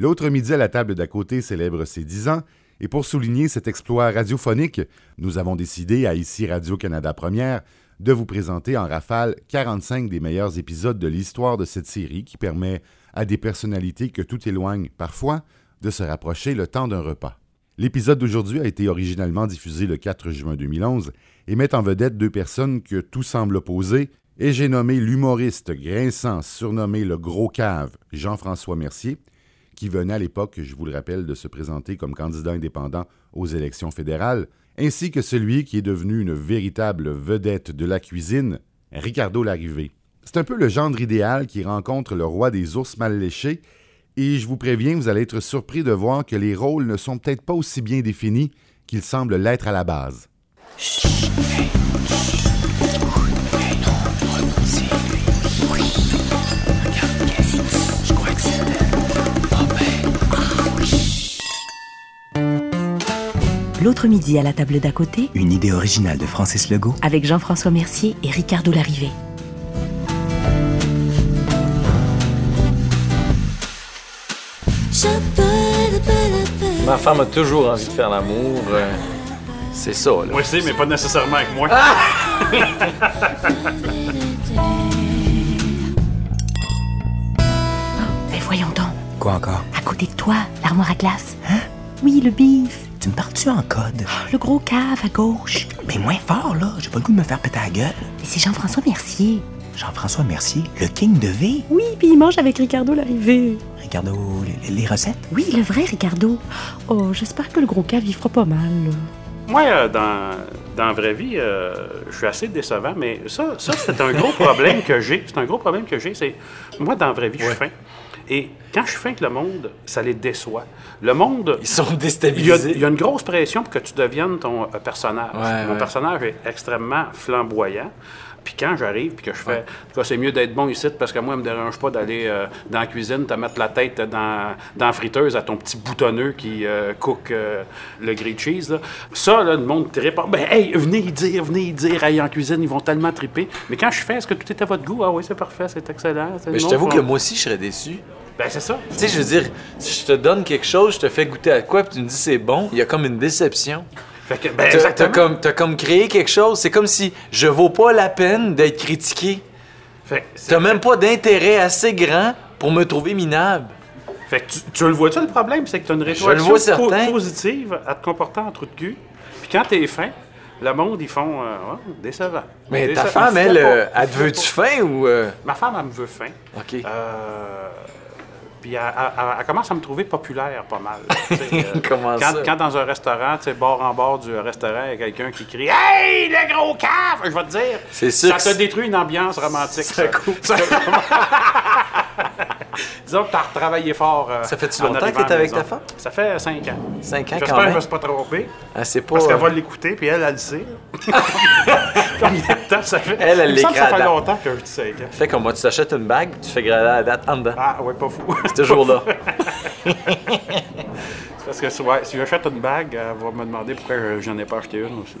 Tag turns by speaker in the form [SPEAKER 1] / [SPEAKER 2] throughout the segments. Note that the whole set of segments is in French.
[SPEAKER 1] L'autre midi à la table d'à côté célèbre ses 10 ans, et pour souligner cet exploit radiophonique, nous avons décidé à ici Radio-Canada Première de vous présenter en rafale 45 des meilleurs épisodes de l'histoire de cette série qui permet à des personnalités que tout éloigne parfois de se rapprocher le temps d'un repas. L'épisode d'aujourd'hui a été originalement diffusé le 4 juin 2011 et met en vedette deux personnes que tout semble opposer, et j'ai nommé l'humoriste grinçant surnommé le Gros Cave, Jean-François Mercier, qui venait à l'époque, je vous le rappelle, de se présenter comme candidat indépendant aux élections fédérales, ainsi que celui qui est devenu une véritable vedette de la cuisine, Ricardo Larrivé. C'est un peu le gendre idéal qui rencontre le roi des ours mal léchés, et je vous préviens, vous allez être surpris de voir que les rôles ne sont peut-être pas aussi bien définis qu'ils semblent l'être à la base.
[SPEAKER 2] L'autre midi à la table d'à côté,
[SPEAKER 3] Une idée originale de Francis Legault.
[SPEAKER 2] avec Jean-François Mercier et Ricardo Larrivé.
[SPEAKER 4] Ma femme a toujours envie de faire l'amour. euh, c'est ça, là.
[SPEAKER 5] Moi aussi, mais pas nécessairement avec moi.
[SPEAKER 2] Mais voyons donc,
[SPEAKER 3] Quoi encore?
[SPEAKER 2] à côté de toi, l'armoire à glace. Hein? Oui, le bif.
[SPEAKER 3] Tu me parles-tu en code?
[SPEAKER 2] Le gros cave à gauche.
[SPEAKER 3] Mais moins fort, là. J'ai pas le goût de me faire péter la gueule.
[SPEAKER 2] Mais c'est Jean-François Mercier.
[SPEAKER 3] Jean-François Mercier, le king de V.
[SPEAKER 2] Oui, puis il mange avec Ricardo Larrivé.
[SPEAKER 3] Regarde les, les recettes?
[SPEAKER 2] Oui, le vrai Ricardo. Oh, j'espère que le gros cave, il fera pas mal. là.
[SPEAKER 5] Moi, euh, dans, dans la vraie vie, euh, je suis assez décevant, mais ça, ça c'est un gros problème que j'ai. C'est un gros problème que j'ai. C'est moi, dans la vraie vie, je suis fin. Et quand je suis fin avec le monde, ça les déçoit. Le monde.
[SPEAKER 4] Ils sont
[SPEAKER 5] Il
[SPEAKER 4] déstabilisés.
[SPEAKER 5] il y a une grosse pression pour que tu deviennes ton euh, personnage.
[SPEAKER 4] Ouais,
[SPEAKER 5] Mon
[SPEAKER 4] ouais.
[SPEAKER 5] personnage est extrêmement flamboyant. Puis quand j'arrive, puis que je fais, en tout cas, c'est mieux d'être bon ici parce que moi, ça me dérange pas d'aller euh, dans la cuisine, te mettre la tête dans, dans la friteuse à ton petit boutonneux qui euh, cook euh, le grilled cheese. là. Ça, là, le monde trippe. Ah, Ben, hey, venez y dire, venez y dire, hey, en cuisine, ils vont tellement triper. Mais quand je fais, est-ce que tout est à votre goût? Ah oui, c'est parfait, c'est excellent.
[SPEAKER 4] Mais je t'avoue que moi aussi, je serais déçu.
[SPEAKER 5] Ben, c'est ça.
[SPEAKER 4] Tu sais, je veux dire, si je te donne quelque chose, je te fais goûter à quoi, puis tu me dis c'est bon, il y a comme une déception.
[SPEAKER 5] Fait que, ben,
[SPEAKER 4] T'as- T'as comme, t'as comme créé quelque chose, c'est comme si je vaux pas la peine d'être critiqué.
[SPEAKER 5] Fait
[SPEAKER 4] T'as même pas d'intérêt assez grand pour me trouver minable.
[SPEAKER 5] Fait que tu, tu le vois-tu le problème? C'est que tu as une rétroaction po- positive à te comporter en trou de cul. Puis quand t'es fin, le monde, ils font euh, Ouais, décevant.
[SPEAKER 4] Mais ta femme, elle,
[SPEAKER 5] pas-
[SPEAKER 4] euh, elle te veut-tu fin ou. euh,
[SPEAKER 5] Ma femme, elle me veut fin.
[SPEAKER 4] Ok.
[SPEAKER 5] Euh, puis elle, elle- elle commence à me trouver populaire pas mal. Tu euh,
[SPEAKER 4] Comment
[SPEAKER 5] quand,
[SPEAKER 4] ça?
[SPEAKER 5] quand dans un restaurant, tu sais, bord en bord du restaurant, il y a quelqu'un qui crie Hey, le gros cave! Je vais te dire,
[SPEAKER 4] C'est sûr
[SPEAKER 5] ça
[SPEAKER 4] que
[SPEAKER 5] te détruit une ambiance romantique.
[SPEAKER 4] Ça coupe.
[SPEAKER 5] Disons que tu as retravaillé fort. euh,
[SPEAKER 4] Ça fait-tu longtemps que
[SPEAKER 5] à la
[SPEAKER 4] avec ta femme?
[SPEAKER 5] Ça fait cinq ans.
[SPEAKER 4] Cinq ans
[SPEAKER 5] J'espère
[SPEAKER 4] quand
[SPEAKER 5] que je
[SPEAKER 4] même.
[SPEAKER 5] me suis pas trompé.
[SPEAKER 4] Ah, pas.
[SPEAKER 5] Parce qu'elle
[SPEAKER 4] euh,
[SPEAKER 5] va l'écouter, puis elle, elle le sait. temps ça fait?
[SPEAKER 4] Elle, elle
[SPEAKER 5] ça fait longtemps dis 5 ans.
[SPEAKER 4] Fait comme moi, tu t'achètes une bague, tu fais graver la date en dedans.
[SPEAKER 5] Ah, ouais, pas fou.
[SPEAKER 4] C'est toujours là.
[SPEAKER 5] Parce que ouais, si j'achète une bague, elle va me demander pourquoi je- j'en ai pas acheté une aussi.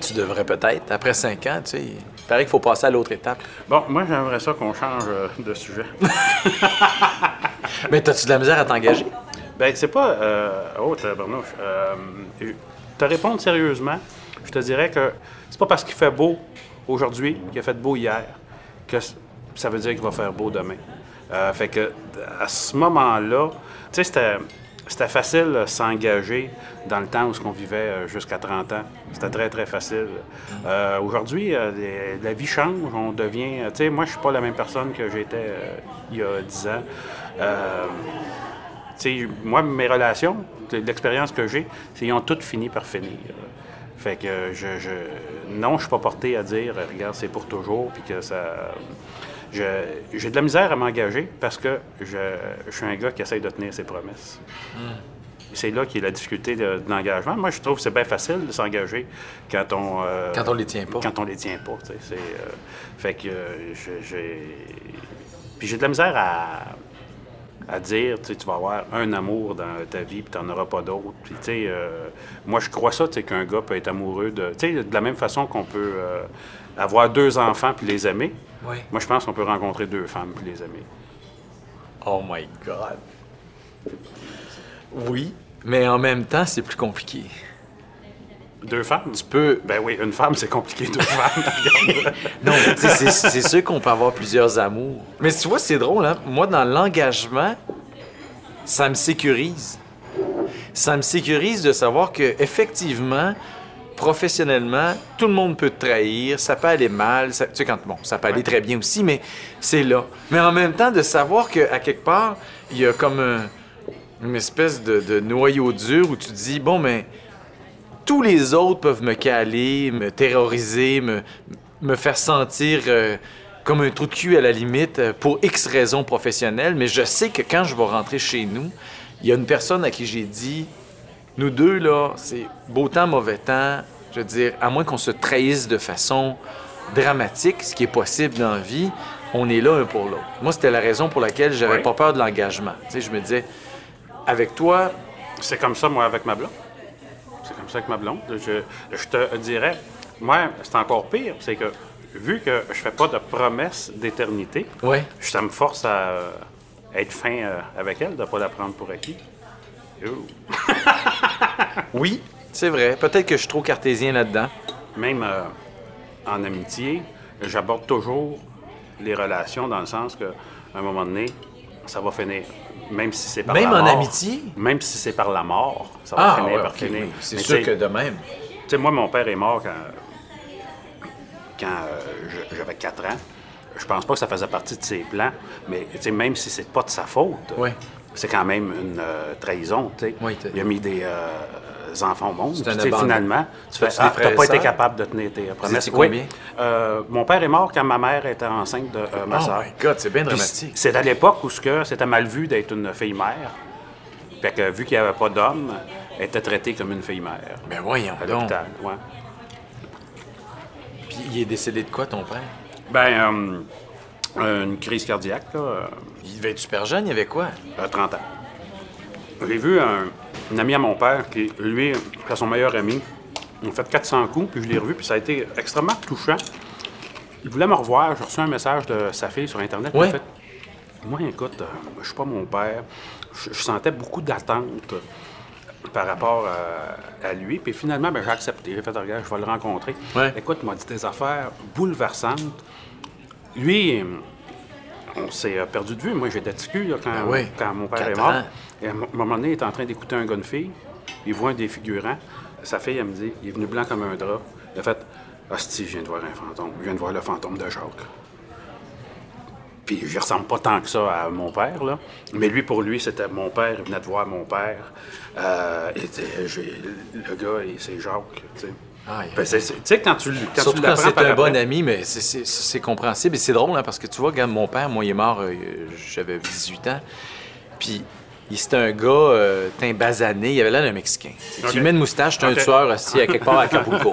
[SPEAKER 4] Tu devrais peut-être. Après cinq ans, tu sais, il paraît qu'il faut passer à l'autre étape.
[SPEAKER 5] Bon, moi, j'aimerais ça qu'on change euh, de sujet.
[SPEAKER 4] Mais t'as-tu de la misère à t'engager?
[SPEAKER 5] Ben, c'est pas. Euh, oh, tabarnouche. Euh, te répondre sérieusement, je te dirais que c'est pas parce qu'il fait beau aujourd'hui qu'il a fait beau hier que ça veut dire qu'il va faire beau demain. Euh, fait que à ce moment-là, tu sais, c'était. Facile s'engager dans le temps où on vivait euh, jusqu'à 30 ans. C'était très, très facile. Euh, Aujourd'hui, la vie change, on devient... Tu sais, moi, je suis pas la même personne que j'étais il y a 10 ans. Tu sais, moi, mes relations, l'expérience que j'ai, c'est ont toutes fini par finir. Fait que je, je- non, je suis pas porté à dire, regarde, c'est pour toujours, puis que ça. je- J'ai de la misère à m'engager parce que je, je suis un gars qui essaye de tenir ses promesses. C'est là qui est la difficulté de, de l'engagement. Moi, je trouve que c'est bien facile de s'engager quand on... euh,
[SPEAKER 4] Quand on les tient pas.
[SPEAKER 5] Quand on les tient pas, tu sais. c'est, euh, fait que euh, j'ai... Puis j'ai de la misère à à dire, tu sais, tu vas avoir un amour dans ta vie, puis tu n'en auras pas d'autre. Puis, tu sais, euh, moi, je crois ça, tu sais, qu'un gars peut être amoureux de... Tu sais, de la même façon qu'on peut euh, avoir deux enfants puis les aimer,
[SPEAKER 4] Oui.
[SPEAKER 5] moi, je pense qu'on peut rencontrer deux femmes puis les aimer.
[SPEAKER 4] Oh my God. Oui, mais en même temps, c'est plus compliqué.
[SPEAKER 5] Deux femmes?
[SPEAKER 4] Tu peux.
[SPEAKER 5] Ben oui, une femme, c'est compliqué. Deux femmes.
[SPEAKER 4] Non, mais tu sais, c'est c'est sûr qu'on peut avoir plusieurs amours. Mais tu vois, c'est drôle, hein? Moi, dans l'engagement, ça me sécurise. Ça me sécurise de savoir que, effectivement, professionnellement, tout le monde peut te trahir, ça peut aller mal, ça, tu sais, quand, bon, ça peut aller très bien aussi, mais c'est là. Mais en même temps, de savoir qu'à quelque part, il y a comme un- une espèce de, de noyau dur où tu te dis, bon, mais tous les autres peuvent me caler, me terroriser, me, me faire sentir euh, comme un trou de cul à la limite euh, pour X raisons professionnelles, mais je sais que quand je vais rentrer chez nous, il y a une personne à qui j'ai dit, nous deux, là, c'est beau temps, mauvais temps, je veux dire, à moins qu'on se trahisse de façon dramatique, ce qui est possible dans la vie, on est là un pour l'autre. Moi, c'était la raison pour laquelle j'avais
[SPEAKER 5] Oui.
[SPEAKER 4] pas peur de l'engagement. Tu sais, je me disais, avec toi,
[SPEAKER 5] C'est comme ça, moi, avec ma blonde. C'est comme ça avec ma blonde. Je, je te dirais, moi, c'est encore pire. C'est que, vu que je fais pas de promesses d'éternité,
[SPEAKER 4] ouais,
[SPEAKER 5] ça me force à euh, être fin euh, avec elle, de pas la prendre pour acquis.
[SPEAKER 4] Oui, c'est vrai. Peut-être que je suis trop cartésien là-dedans.
[SPEAKER 5] Même euh, en amitié, j'aborde toujours les relations dans le sens que, à un moment donné, ça va finir. Même si c'est par
[SPEAKER 4] Même
[SPEAKER 5] la
[SPEAKER 4] en
[SPEAKER 5] mort.
[SPEAKER 4] amitié?
[SPEAKER 5] Même si c'est par la mort, ça va
[SPEAKER 4] Ah,
[SPEAKER 5] finir
[SPEAKER 4] ouais,
[SPEAKER 5] par finir.
[SPEAKER 4] oui. C'est sûr que de même.
[SPEAKER 5] Tu sais, moi, mon père est mort quand, quand euh, j'avais 4 ans. Je pense pas que ça faisait partie de ses plans, mais tu sais, même si c'est pas de sa faute, c'est quand même une euh, trahison.
[SPEAKER 4] Oui,
[SPEAKER 5] Il a mis des euh, enfants au monde. Puis, tu sais, finalement, tu fais, ah, t'as pas été capable de tenir tes promesses. Oui. Euh, mon père est mort quand ma mère était enceinte de euh, ma
[SPEAKER 4] Oh
[SPEAKER 5] soeur.
[SPEAKER 4] my God, c'est bien dramatique.
[SPEAKER 5] C'est à l'époque où c'était mal vu d'être une fille-mère. Fait que vu qu'il n'y avait pas d'homme, elle était traitée comme une fille-mère
[SPEAKER 4] Ben voyons
[SPEAKER 5] à
[SPEAKER 4] donc.
[SPEAKER 5] l'hôpital. Ouais.
[SPEAKER 4] Puis il est décédé de quoi, ton père?
[SPEAKER 5] Ben, euh, une crise cardiaque, là,
[SPEAKER 4] Il devait être super jeune, il avait quoi?
[SPEAKER 5] à 30 ans. J'ai vu un, un ami à mon père qui, lui, c'est son meilleur ami. Ont fait 400 coups, puis je l'ai revu, puis ça a été extrêmement touchant. Il voulait me revoir. J'ai reçu un message de sa fille sur Internet.
[SPEAKER 4] Ouais.
[SPEAKER 5] Fait Moi, écoute, euh, je suis pas mon père. Je, je sentais beaucoup d'attente par rapport à, à lui. Puis finalement, ben, j'ai accepté. J'ai fait Regarde, je vais le rencontrer.
[SPEAKER 4] Ouais.
[SPEAKER 5] Écoute, il m'a dit des affaires bouleversantes. Lui, on s'est perdu de vue. Moi, j'étais ticu là, quand,
[SPEAKER 4] Ben oui.
[SPEAKER 5] quand mon père est mort.
[SPEAKER 4] ans.
[SPEAKER 5] Et à un moment donné, il est en train d'écouter un gars de fille. Il voit un des figurants. Sa fille, elle me dit il est venu blanc comme un drap. Il a fait Hostie, je viens de voir un fantôme. Je viens de voir le fantôme de Jacques. Puis je ressemble pas tant que ça à mon père, là. Mais lui, pour lui, c'était mon père. Il venait de voir mon père. Euh, et le gars, c'est Jacques. Tu sais. Ben, tu sais, quand tu, quand
[SPEAKER 4] Surtout
[SPEAKER 5] tu
[SPEAKER 4] quand c'est un bon ami, mais c'est- compréhensible. Et c'est drôle, hein, parce que tu vois, regarde, mon père, moi, il est mort, euh, j'avais 18 ans. Puis, c'était un gars euh, teint basané, il avait l'air d'un Mexicain. Tu lui mets une moustache, c'est un tueur aussi à quelque part à Acapulco.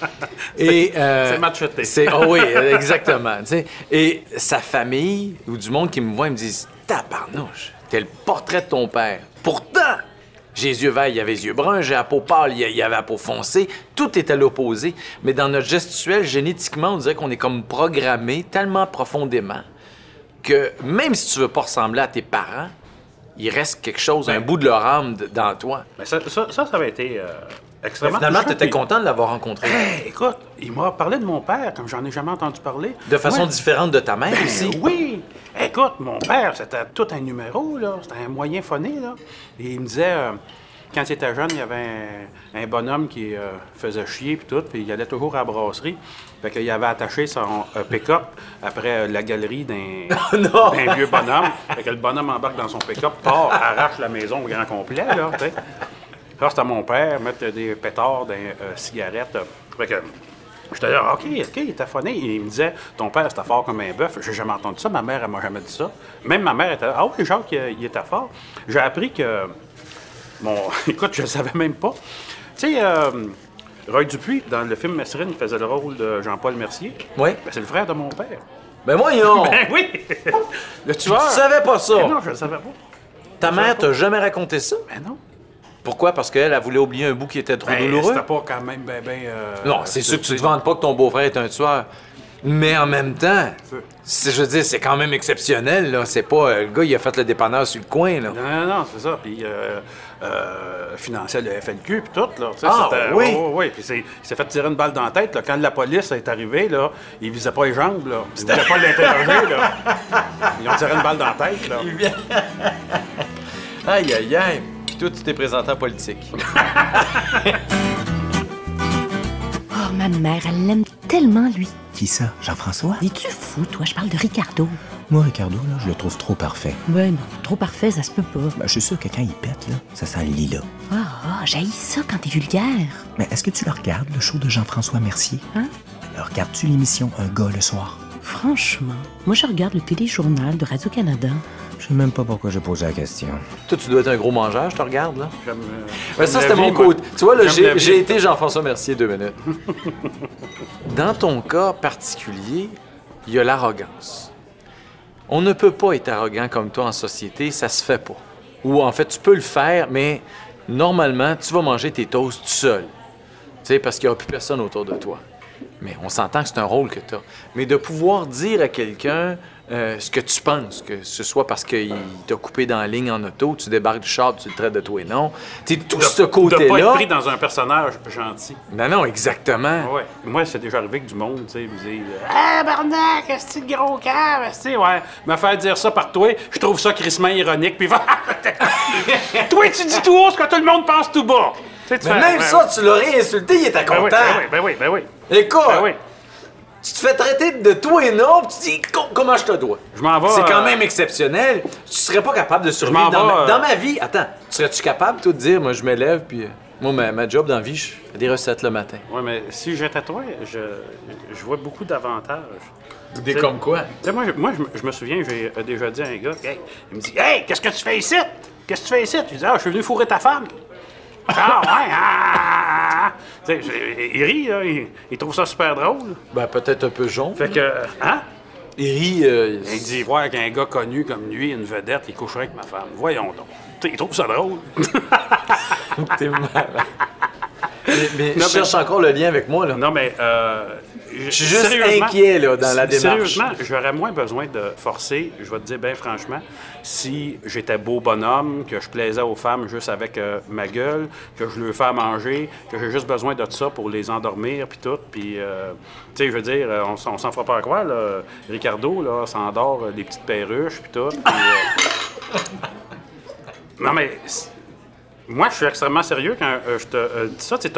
[SPEAKER 4] Et, euh,
[SPEAKER 5] c'est Machete.
[SPEAKER 4] c'est- oh oui, exactement. tu sais. Et sa famille, ou du monde qui me voit, ils me disent Tabarnouche, t'es le portrait de ton père. Pourtant, j'ai les yeux verts, il y avait les yeux bruns, j'ai la peau pâle, il avait la peau foncée. Tout est à l'opposé. Mais dans notre gestuelle, génétiquement, on dirait qu'on est comme programmé tellement profondément que même si tu veux pas ressembler à tes parents, il reste quelque chose, un
[SPEAKER 5] Ben.
[SPEAKER 4] bout de leur âme dans toi.
[SPEAKER 5] Mais ça, ça, ça, ça avait été euh,
[SPEAKER 4] Mais
[SPEAKER 5] extrêmement
[SPEAKER 4] finalement, tu étais
[SPEAKER 5] puis-
[SPEAKER 4] content de l'avoir rencontré.
[SPEAKER 5] Hey, écoute, il m'a parlé de mon père comme j'en ai jamais entendu parler.
[SPEAKER 4] De façon différente de ta mère aussi.
[SPEAKER 5] Ben oui! Écoute, mon père, c'était tout un numéro, là. C'était un moyen phoné, là. Et il me disait, euh, quand il était jeune, il y avait un, un bonhomme qui euh, faisait chier, puis tout, puis il allait toujours à la brasserie. Fait qu'il avait attaché son euh, pick-up après euh, la galerie d'un vieux bonhomme. Fait que le bonhomme embarque dans son pick-up, part, arrache la maison au grand complet, là, c'était mon père, mettre des pétards euh, cigarettes. Fait que j'étais là, OK, OK, il était phoné. Il me disait, ton père, c'était fort comme un bœuf. J'ai jamais entendu ça. Ma mère, elle m'a jamais dit ça. Même ma mère était ah oui, Jacques, il, il était fort. J'ai appris que, mon, écoute, je ne savais même pas. Tu sais, euh, Roy Dupuis, dans le film Messerine, il faisait le rôle de Jean-Paul Mercier.
[SPEAKER 4] Oui.
[SPEAKER 5] Ben, c'est le frère de mon père.
[SPEAKER 4] Ben voyons!
[SPEAKER 5] Ben oui! le tueur.
[SPEAKER 4] Tu savais pas ça?
[SPEAKER 5] Ben non, je ne le savais pas.
[SPEAKER 4] Ta mère t'a jamais raconté ça?
[SPEAKER 5] Ben non.
[SPEAKER 4] Pourquoi? Parce qu'elle, elle voulait oublier un bout qui était trop
[SPEAKER 5] Ben,
[SPEAKER 4] douloureux?
[SPEAKER 5] c'était pas quand même ben, ben... euh,
[SPEAKER 4] Non, c'est sûr que tu te vantes pas que ton beau-frère est un tueur. Mais en même temps, c'est- je veux dire, c'est quand même exceptionnel, là. C'est pas... euh, le gars, il a fait le dépanneur sur le coin, là.
[SPEAKER 5] Non, non, non, c'est ça. Puis, euh, euh, finançait le FLQ, puis tout, là.
[SPEAKER 4] Ah,
[SPEAKER 5] c'était-
[SPEAKER 4] oui?
[SPEAKER 5] oui, oui, oui. Puis, c'est- il s'est fait tirer une balle dans la tête, là. Quand la police est arrivée, là, il visait pas les jambes, là. Il voulait pas l'interroger, là. Ils ont tiré une balle dans la tête, là.
[SPEAKER 4] Aïe, aïe, aïe. Puis toi, tu t'es présenté en politique.
[SPEAKER 2] Oh, ma mère, elle l'aime tellement, lui.
[SPEAKER 3] Qui ça? Jean-François?
[SPEAKER 2] Es-tu fou, toi? Je parle de Ricardo.
[SPEAKER 3] Moi, Ricardo, là, je le trouve trop parfait.
[SPEAKER 2] Ouais, non, trop parfait, ça se peut pas.
[SPEAKER 3] Ben, je suis sûr que quand il pète, là, ça sent le lilas.
[SPEAKER 2] Ah, ah, j'haïs ça quand t'es vulgaire.
[SPEAKER 3] Mais est-ce que tu le regardes, le show de Jean-François Mercier?
[SPEAKER 2] Hein?
[SPEAKER 3] Alors, regardes-tu l'émission Un gars le soir?
[SPEAKER 2] Franchement, moi, je regarde le téléjournal de Radio-Canada.
[SPEAKER 3] Je sais même pas pourquoi j'ai posé la question.
[SPEAKER 4] Toi, tu dois être un gros mangeur, je te regarde, là.
[SPEAKER 5] J'aime, euh,
[SPEAKER 4] ça, c'était mon côté. Tu vois, là, j'ai été Jean-François Mercier deux minutes. Dans ton cas particulier, il y a l'arrogance. On ne peut pas être arrogant comme toi en société, ça se fait pas. Ou en fait, tu peux le faire, mais normalement, tu vas manger tes toasts tout seul. Tu sais, parce qu'il n'y aura plus personne autour de toi. Mais on s'entend que c'est un rôle que tu as. Mais de pouvoir dire à quelqu'un euh, ce que tu penses, que ce soit parce qu'il t'a coupé dans la ligne en auto, tu débarques du char, tu le traites de toi et non. Tu tout
[SPEAKER 5] De-
[SPEAKER 4] ce
[SPEAKER 5] De pas être
[SPEAKER 4] côté-là.
[SPEAKER 5] pris dans un personnage gentil.
[SPEAKER 4] Non, non, exactement.
[SPEAKER 5] Ouais. Moi, c'est déjà arrivé que du monde, tu sais, me dit Ah, Barnac, est-ce que gros cave, est ouais. Me faire dire ça par toi, je trouve ça crissement ironique, puis va. toi, tu dis tout haut ce que tout le monde pense tout bas. Tu sais, tu
[SPEAKER 4] Mais
[SPEAKER 5] fais,
[SPEAKER 4] même
[SPEAKER 5] ben,
[SPEAKER 4] ça, tu l'aurais insulté, il était
[SPEAKER 5] Ben
[SPEAKER 4] content.
[SPEAKER 5] oui, ben oui, ben oui, ben oui.
[SPEAKER 4] Écoute,
[SPEAKER 5] Ben oui.
[SPEAKER 4] Tu te fais traiter de toi et non, puis tu dis Co- comment je te dois?
[SPEAKER 5] Je m'en vais,
[SPEAKER 4] C'est quand
[SPEAKER 5] euh,
[SPEAKER 4] même exceptionnel. Tu serais pas capable de survivre dans, ma,
[SPEAKER 5] euh,
[SPEAKER 4] dans ma vie. Attends, serais-tu capable, toi, de dire, moi, je me lève, puis euh, moi, ma, ma job dans la vie, je fais des recettes le matin?
[SPEAKER 5] Ouais, mais si j'étais toi, je, je vois beaucoup d'avantages.
[SPEAKER 4] Des comme quoi?
[SPEAKER 5] Moi, je, moi, je me- je me souviens, j'ai déjà dit à un gars, Hey, il me dit Hey, qu'est-ce que tu fais ici? Qu'est-ce que tu fais ici? Je dis Ah, je suis venu fourrer ta femme. Ah, ouais, ah, ah, ah. Je- il rit, là, il, il trouve ça super drôle.
[SPEAKER 4] Ben, peut-être un peu jaune.
[SPEAKER 5] Fait que, hein?
[SPEAKER 4] Il rit. euh,
[SPEAKER 5] Il dit Voir qu'un gars connu comme lui, une vedette, il coucherait avec ma femme. Voyons donc. Il trouve ça drôle.
[SPEAKER 4] T'es malade. Mais, mais
[SPEAKER 5] Non,
[SPEAKER 4] je cherche encore le lien avec moi, là.
[SPEAKER 5] non, mais. Euh,
[SPEAKER 4] Je suis juste inquiet, là, dans la démarche.
[SPEAKER 5] Sérieusement, j'aurais moins besoin de forcer, je vais te dire bien franchement, si j'étais beau bonhomme, que je plaisais aux femmes juste avec euh, ma gueule, que je leur fais à manger, que j'ai juste besoin de ça pour les endormir, puis tout. Puis, euh, tu sais, je veux dire, on, s'en fera pas à croire, là. Ricardo, là, s'endort euh, des petites perruches, puis tout. euh, Non, mais moi, je suis extrêmement sérieux quand euh, je te euh, dis ça. Tu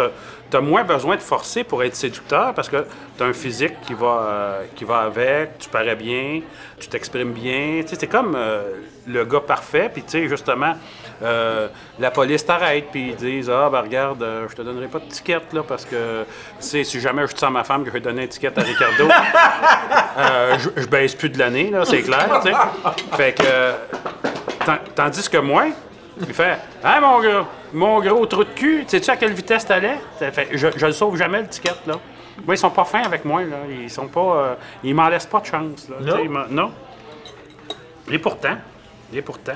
[SPEAKER 5] as, moins besoin de forcer pour être séducteur parce que tu as un physique qui va, euh, qui va avec, tu parais bien, tu t'exprimes bien. Tu c'est comme le gars parfait. Puis, tu sais, justement, la police t'arrête puis ils disent Ah, ben regarde, je te donnerai pas de ticket, là, parce que, tu sais, si jamais je sens ma femme que je vais donner un ticket à Ricardo, je, baisse plus de l'année, là, c'est clair, tu. Fait que. Tan- Tandis que moi, il fait Hein, mon gars, mon gros trou de cul, sais-tu à quelle vitesse t'allais? Fait, je, je le sauve jamais, le ticket, là. Moi, ils sont pas fins avec moi, là. Ils sont pas. euh, ils m'en laissent pas de chance, là.
[SPEAKER 4] Non?
[SPEAKER 5] Tu sais, ils m'en- non. Et pourtant, et pourtant.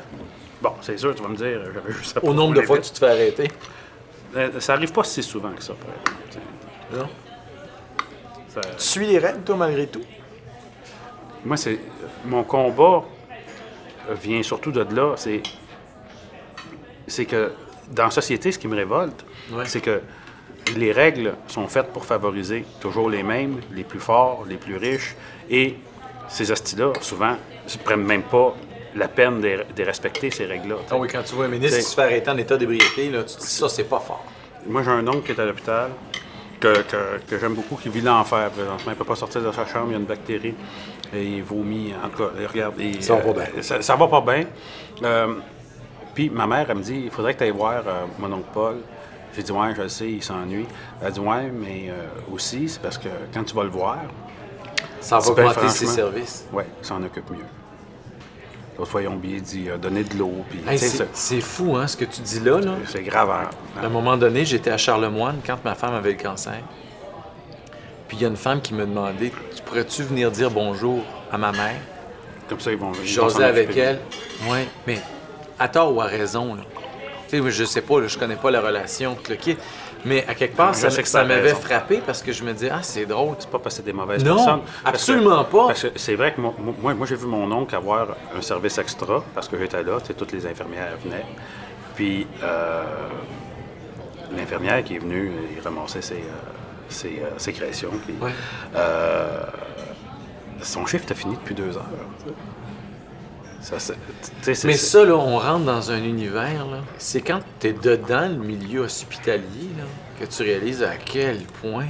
[SPEAKER 5] Bon, c'est sûr, tu vas me dire, j'avais juste à
[SPEAKER 4] Au nombre de fois que tu te fais arrêter.
[SPEAKER 5] Euh, Ça arrive pas si souvent que ça, par exemple.
[SPEAKER 4] Non? Tu suis les règles, toi, malgré tout?
[SPEAKER 5] Moi, c'est mon combat euh, vient surtout de là. C'est c'est que dans la société, ce qui me révolte,
[SPEAKER 4] Ouais.
[SPEAKER 5] c'est que les règles sont faites pour favoriser toujours les mêmes, les plus forts, les plus riches, et ces hosties-là, souvent, ne prennent même pas la peine de, de respecter ces règles-là.
[SPEAKER 4] Ah oui, quand tu vois un ministre qui se fait arrêter en état d'ébriété, là, tu te dis ça, c'est pas fort.
[SPEAKER 5] Moi, j'ai un oncle qui est à l'hôpital, que, que- que j'aime beaucoup, qui vit l'enfer présentement. Il ne peut pas sortir de sa chambre, il y a une bactérie. Et il vomit. En tout cas, il regarde. et,
[SPEAKER 4] Ça va pas
[SPEAKER 5] euh,
[SPEAKER 4] bien.
[SPEAKER 5] Ça, ça va pas bien. Puis ma mère, elle me dit il faudrait que tu ailles voir euh, mon oncle Paul. J'ai dit ouais, je le sais, il s'ennuie. Elle dit ouais, mais euh, aussi, c'est parce que quand tu vas le voir,
[SPEAKER 4] Ça va augmenter ses services.
[SPEAKER 5] Ouais, il s'en occupe mieux. L'autre fois, ils ont oublié dit euh, donner de l'eau.
[SPEAKER 4] Hey, c'est fou, hein, ce que tu dis là. là.
[SPEAKER 5] c'est grave. hein.
[SPEAKER 4] À un moment donné, j'étais à Charlemagne quand ma femme avait le cancer. Puis il y a une femme qui m'a demandé Tu pourrais-tu venir dire bonjour à ma mère?
[SPEAKER 5] Comme ça, ils vont. vont
[SPEAKER 4] J'osais avec elle. Oui, mais à tort ou à raison. Là. Je sais pas, là, je connais pas la relation, le. Mais à quelque part,
[SPEAKER 5] Je
[SPEAKER 4] ça, ça m'avait frappé parce que je me dis, ah, c'est drôle.
[SPEAKER 5] C'est pas parce que c'est des mauvaises
[SPEAKER 4] Non,
[SPEAKER 5] personnes. Parce
[SPEAKER 4] absolument
[SPEAKER 5] que-
[SPEAKER 4] pas.
[SPEAKER 5] Parce que c'est vrai que moi, moi, moi, j'ai vu mon oncle avoir un service extra parce que j'étais là, toutes les infirmières venaient. Puis euh, l'infirmière qui est venue, il ramassait ses, euh, ses, euh, puis,
[SPEAKER 4] Ouais.
[SPEAKER 5] euh, son chiffre était fini depuis deux heures. Ça,
[SPEAKER 4] Mais ça, là, on rentre dans un univers, là. C'est quand tu es dedans le milieu hospitalier, là, que tu réalises à quel point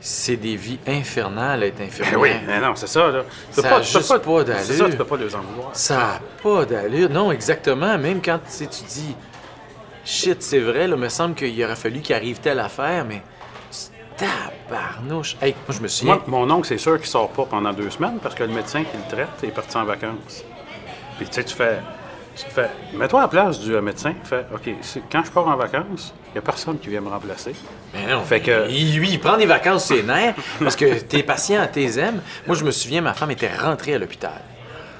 [SPEAKER 4] c'est des vies infernales à être
[SPEAKER 5] Ben
[SPEAKER 4] infirmière.
[SPEAKER 5] oui, mais non, c'est ça. Là.
[SPEAKER 4] Ça
[SPEAKER 5] pas,
[SPEAKER 4] a
[SPEAKER 5] tu peux
[SPEAKER 4] juste
[SPEAKER 5] pas,
[SPEAKER 4] pas d'allure.
[SPEAKER 5] C'est ça, tu peux pas les en vouloir.
[SPEAKER 4] Ça n'a pas d'allure. Non, exactement. Même quand tu dis, shit, c'est vrai, là, me semble qu'il aurait fallu qu'il arrive telle affaire, mais tabarnouche. Hey, moi, je me souviens.
[SPEAKER 5] Moi, mon oncle, c'est sûr qu'il sort pas pendant deux semaines parce que le médecin qui le traite est parti en vacances. Puis tu sais, tu fais. Tu fais. Mets-toi à la place du euh, médecin. Fais, OK, c'est- quand je pars en vacances, il n'y a personne qui vient me remplacer.
[SPEAKER 4] Mais non,
[SPEAKER 5] Fait que-
[SPEAKER 4] il- lui, il prend des vacances les nerfs parce que tes patients, tes aimes. Moi, je me souviens, ma femme était rentrée à l'hôpital.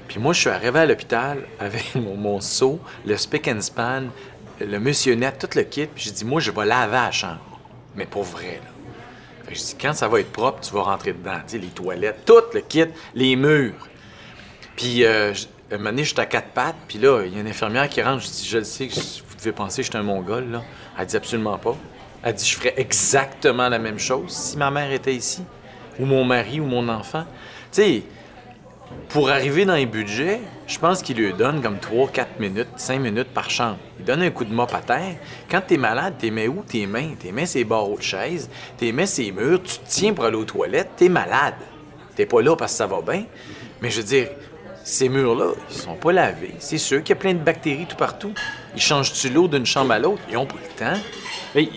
[SPEAKER 4] Puis moi, je suis arrivé à l'hôpital avec mon, mon seau, le spick and span, le monsieur net, tout le kit. Puis j'ai dit, moi, je vais laver à la chambre. Mais pour vrai, là. Fait que je dis, quand ça va être propre, tu vas rentrer dedans. Tu sais, les toilettes, tout le kit, les murs. Puis, euh, un moment j'étais à quatre pattes, puis là, il y a une infirmière qui rentre. Je dis, je le sais, vous devez penser que j'étais un mongol, là. Elle dit absolument pas. Elle dit, je ferais exactement la même chose si ma mère était ici, ou mon mari, ou mon enfant. Tu sais, pour arriver dans les budgets, je pense qu'il lui donne comme 3, 4 minutes, 5 minutes par chambre. Il donne un coup de mop à terre. Quand t'es malade, t'es mets où? Tes mains? T'es mets ses barreaux de chaise, t'es mets ses murs, tu te tiens pour aller aux toilettes, t'es malade. T'es pas là parce que ça va bien. Mais je veux dire, ces murs-là, ils sont pas lavés. C'est sûr qu'il y a plein de bactéries tout partout. Ils changent-tu l'eau d'une chambre à l'autre? Ils ont pas le temps.
[SPEAKER 5] Mais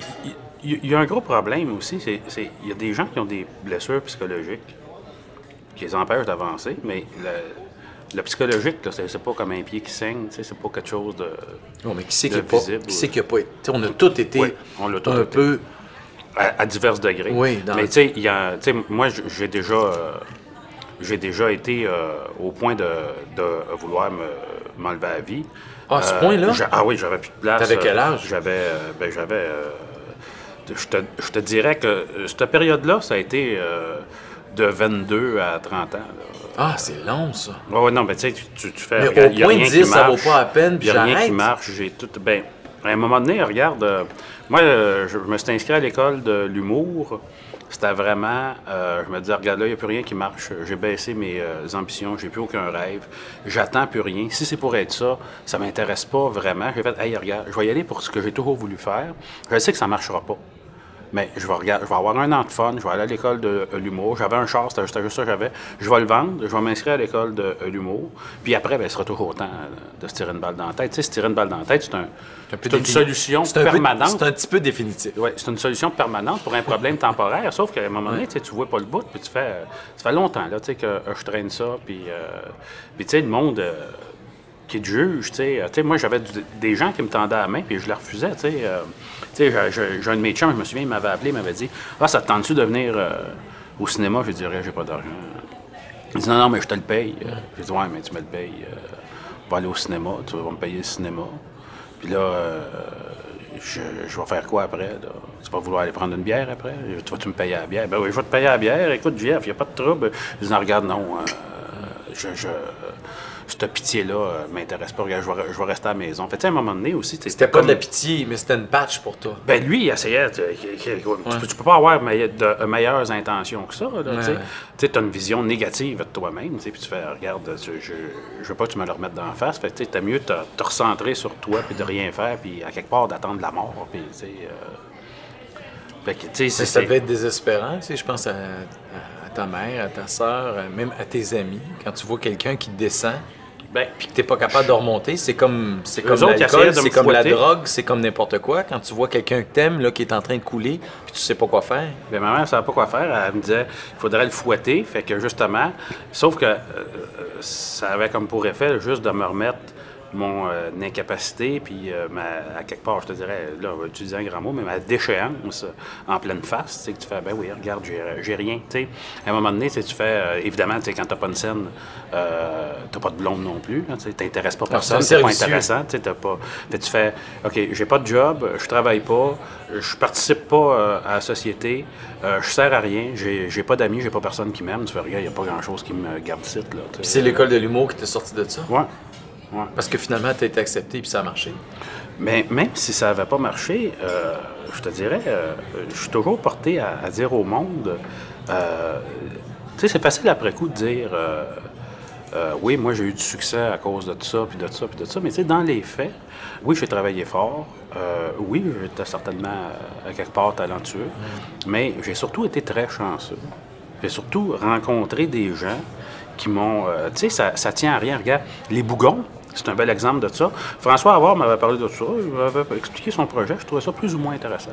[SPEAKER 5] il- y, a un gros problème aussi. c'est Il y a des gens qui ont des blessures psychologiques qui les empêchent d'avancer, mais le, le psychologique, c'est pas comme un pied qui saigne, c'est pas quelque chose de.
[SPEAKER 4] Non, mais qui c'est
[SPEAKER 5] De
[SPEAKER 4] qui a pas...
[SPEAKER 5] visible,
[SPEAKER 4] Qui pas été... On a tous été
[SPEAKER 5] Oui, on
[SPEAKER 4] un
[SPEAKER 5] été.
[SPEAKER 4] peu...
[SPEAKER 5] à, à divers degrés.
[SPEAKER 4] Oui, dans-
[SPEAKER 5] Mais tu sais, moi, j'ai déjà, euh, j'ai déjà été euh, au point de, de vouloir me, m'enlever la vie.
[SPEAKER 4] Ah, à ce
[SPEAKER 5] Euh,
[SPEAKER 4] point-là?
[SPEAKER 5] Ah oui, j'avais plus de place.
[SPEAKER 4] T'avais quel
[SPEAKER 5] Euh,
[SPEAKER 4] âge?
[SPEAKER 5] J'avais, ben, j'avais. je, te, je te dirais que cette période-là, ça a été euh, de 22 à 30 ans. là.
[SPEAKER 4] Ah, c'est long, ça.
[SPEAKER 5] Ouais, non, mais tu sais, tu, tu, fais.
[SPEAKER 4] Mais
[SPEAKER 5] regarde,
[SPEAKER 4] au
[SPEAKER 5] y a
[SPEAKER 4] point de 10, ça vaut pas la peine, puis
[SPEAKER 5] Il n'y a rien
[SPEAKER 4] j'arrête.
[SPEAKER 5] qui marche. J'ai tout. Ben, à un moment donné, regarde, euh, moi, euh, je me suis inscrit à l'école de l'humour. C'était vraiment. euh, je me disais, regarde, là, il n'y a plus rien qui marche. J'ai baissé mes euh, ambitions, j'ai plus aucun rêve. J'attends plus rien. Si c'est pour être ça, ça m'intéresse pas vraiment. J'ai fait, hey, regarde, je vais y aller pour ce que j'ai toujours voulu faire. Je sais que ça marchera pas. Mais je vais, regarder, je vais avoir un an de fun, je vais aller à l'école de euh, l'humour. J'avais un char, c'était juste ça que j'avais. Je vais le vendre, je vais m'inscrire à l'école de euh, l'humour. Puis après, ben, il sera toujours temps euh, de se tirer une balle dans la tête. Tu sais, se tirer une balle dans la tête, c'est un,
[SPEAKER 4] un
[SPEAKER 5] une solution
[SPEAKER 4] un
[SPEAKER 5] permanente.
[SPEAKER 4] C'est un petit peu définitif.
[SPEAKER 5] Ouais, c'est une solution permanente pour un problème temporaire, sauf qu'à un moment donné, tu tu vois pas le bout, puis tu fais... euh, ça fait longtemps, là, que euh, je traîne ça, puis... euh, puis tu sais, le monde qui te juge, moi, j'avais des gens qui me tendaient la main, puis je les refusais, tu sais... euh, tu sais, j'ai- un de mes chums, je me souviens, il m'avait appelé, il m'avait dit « Ah, ça te tente-tu de venir euh, au cinéma? » Je lui dirais « J'ai pas d'argent. » Il dit « Non, non, mais je te le paye. Euh, J'ai dit « Ouais, mais tu me le payes. euh, on va aller au cinéma, tu vas me payer le cinéma. » Puis là... euh, je, je vais faire quoi après? Tu vas vouloir aller prendre une bière après? Tu vas-tu me payer la bière? Ben oui, je vais te payer la bière. Écoute, Jeff, il n'y a pas de trouble. Je dis, non, regarde, non. euh, je, cette pitié-là euh, m'intéresse pas. Regarde, je vais, je vais rester à la maison. Fait, à un moment donné aussi,
[SPEAKER 4] C'était pas
[SPEAKER 5] comme-
[SPEAKER 4] de la pitié, mais c'était une patch pour toi.
[SPEAKER 5] ben lui, il essayait. Tu, tu- tu- tu peux- pas avoir meille- de, meilleures intentions que ça. tu sais.
[SPEAKER 4] Ouais.
[SPEAKER 5] Tu as une vision négative de toi-même. Puis tu fais, regarde, tu- je, je veux pas que tu me le remettes dans la face. Fait tu mieux de te, te recentrer sur toi puis de rien faire. Puis à quelque part d'attendre la mort. Puis, euh, fait que,
[SPEAKER 4] ça devait être désespérant, je pense à ta mère, à ta soeur, même à tes amis. Quand tu vois quelqu'un qui descend,
[SPEAKER 5] ben,
[SPEAKER 4] puis que t'es pas capable de remonter, c'est comme c'est comme l'alcool, c'est
[SPEAKER 5] me
[SPEAKER 4] comme la drogue, c'est comme n'importe quoi. Quand tu vois quelqu'un que t'aimes là qui est en train de couler, puis tu sais pas quoi faire.
[SPEAKER 5] Ben, ma mère ne savait pas quoi faire. Elle me disait il faudrait le fouetter. Fait que justement, sauf que euh, ça avait comme pour effet juste de me remettre mon euh, incapacité, puis euh, ma- à quelque part, je te dirais, là, on va utiliser un grand mot, mais ma déchéance en pleine face, sais, que tu fais, ben oui, regarde, j'ai rien, tu sais. À un moment donné, tu fais, euh, évidemment, tu sais, quand t'as pas une scène, t'as pas de blonde non plus, tu t'intéresses pas personne,
[SPEAKER 4] c'est
[SPEAKER 5] c'est pas intéressant, tu sais, t'as pas... Fait tu fais, OK, j'ai pas de job, je travaille pas, je participe pas à la société, je sers à rien, j'ai pas d'amis, j'ai pas personne qui m'aime, tu fais, regarde, il y a pas grand-chose qui me garde ici, là,
[SPEAKER 4] c'est l'école de l'humour qui t'a sorti de ça?
[SPEAKER 5] Ouais. Ouais.
[SPEAKER 4] Parce que finalement, t'as été accepté puis ça a marché.
[SPEAKER 5] Mais même si ça n'avait pas marché, euh, je te dirais, euh, je suis toujours porté à, à dire au monde, euh, tu sais, c'est facile après coup de dire, oui, moi j'ai eu du succès à cause de tout ça, puis de ça, puis de ça, mais tu sais, dans les faits, oui, j'ai travaillé fort, oui, j'étais certainement à quelque part talentueux, mais j'ai surtout été très chanceux. J'ai surtout rencontré des gens qui m'ont. euh, tu sais, ça, ça tient à rien. Regarde, les bougons, c'est un bel exemple de ça. François Avoir m'avait parlé de ça. Il m'avait expliqué son projet. Je trouvais ça plus ou moins intéressant.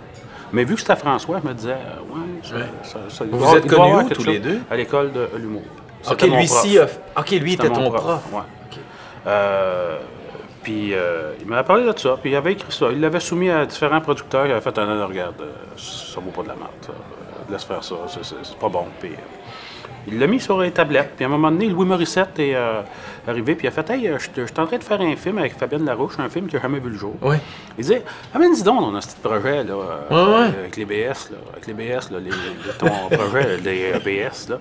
[SPEAKER 5] Mais vu que c'était François, je me disais, euh, ouais, ça, ça- ça- il
[SPEAKER 4] Vous vous êtes connus où, tous les deux?
[SPEAKER 5] À l'école de l'humour.
[SPEAKER 4] OK, lui ici, OK, lui était ton prof.
[SPEAKER 5] ouais. Euh, puis euh, il m'avait parlé de ça, puis il avait écrit ça. Il l'avait soumis à différents producteurs. Il avait fait un an, regarde, ça vaut pas de la merde. Laisse faire ça, c'est- pas bon. Puis, il l'a mis sur les tablettes. Puis à un moment donné, Louis Morissette est euh, arrivé, puis il a fait Hey, euh, je suis en train de faire un film avec Fabienne Larouche, un film qui n'a jamais vu le jour.
[SPEAKER 4] Oui.
[SPEAKER 5] Il dit Ah, mais dis donc, on a ce petit projet là, euh,
[SPEAKER 4] Ouais,
[SPEAKER 5] avec les BS, là, avec les BS, là, les, les- ton projet, les euh, BS. Là.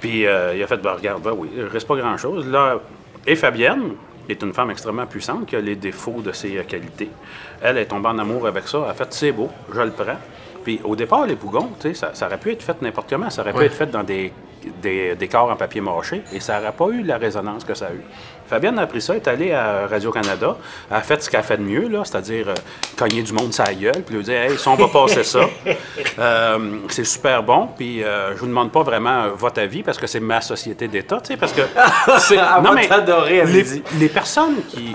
[SPEAKER 5] Puis euh, il a fait, ben, regarde, ben oui, il ne reste pas grand-chose. Là, et Fabienne est une femme extrêmement puissante qui a les défauts de ses euh, qualités. Elle est tombée en amour avec ça. Elle a fait, c'est beau, je le prends. Puis au départ, les bougons, tu sais, ça, ça aurait pu être fait n'importe comment. Ça aurait pu être fait dans des, des décors en papier mâché et ça n'aurait pas eu la résonance que ça a eu. Fabienne a pris ça, est allée à Radio-Canada, a fait ce qu'elle fait de mieux, c'est-à-dire euh, cogner du monde sa gueule, puis lui dire Hey, si on va passer ça, euh, c'est super bon, puis euh, je vous demande pas vraiment euh, votre avis parce que c'est ma société d'État, tu sais, parce que. c'est-
[SPEAKER 4] va t'adorer, elle
[SPEAKER 5] les, les personnes qui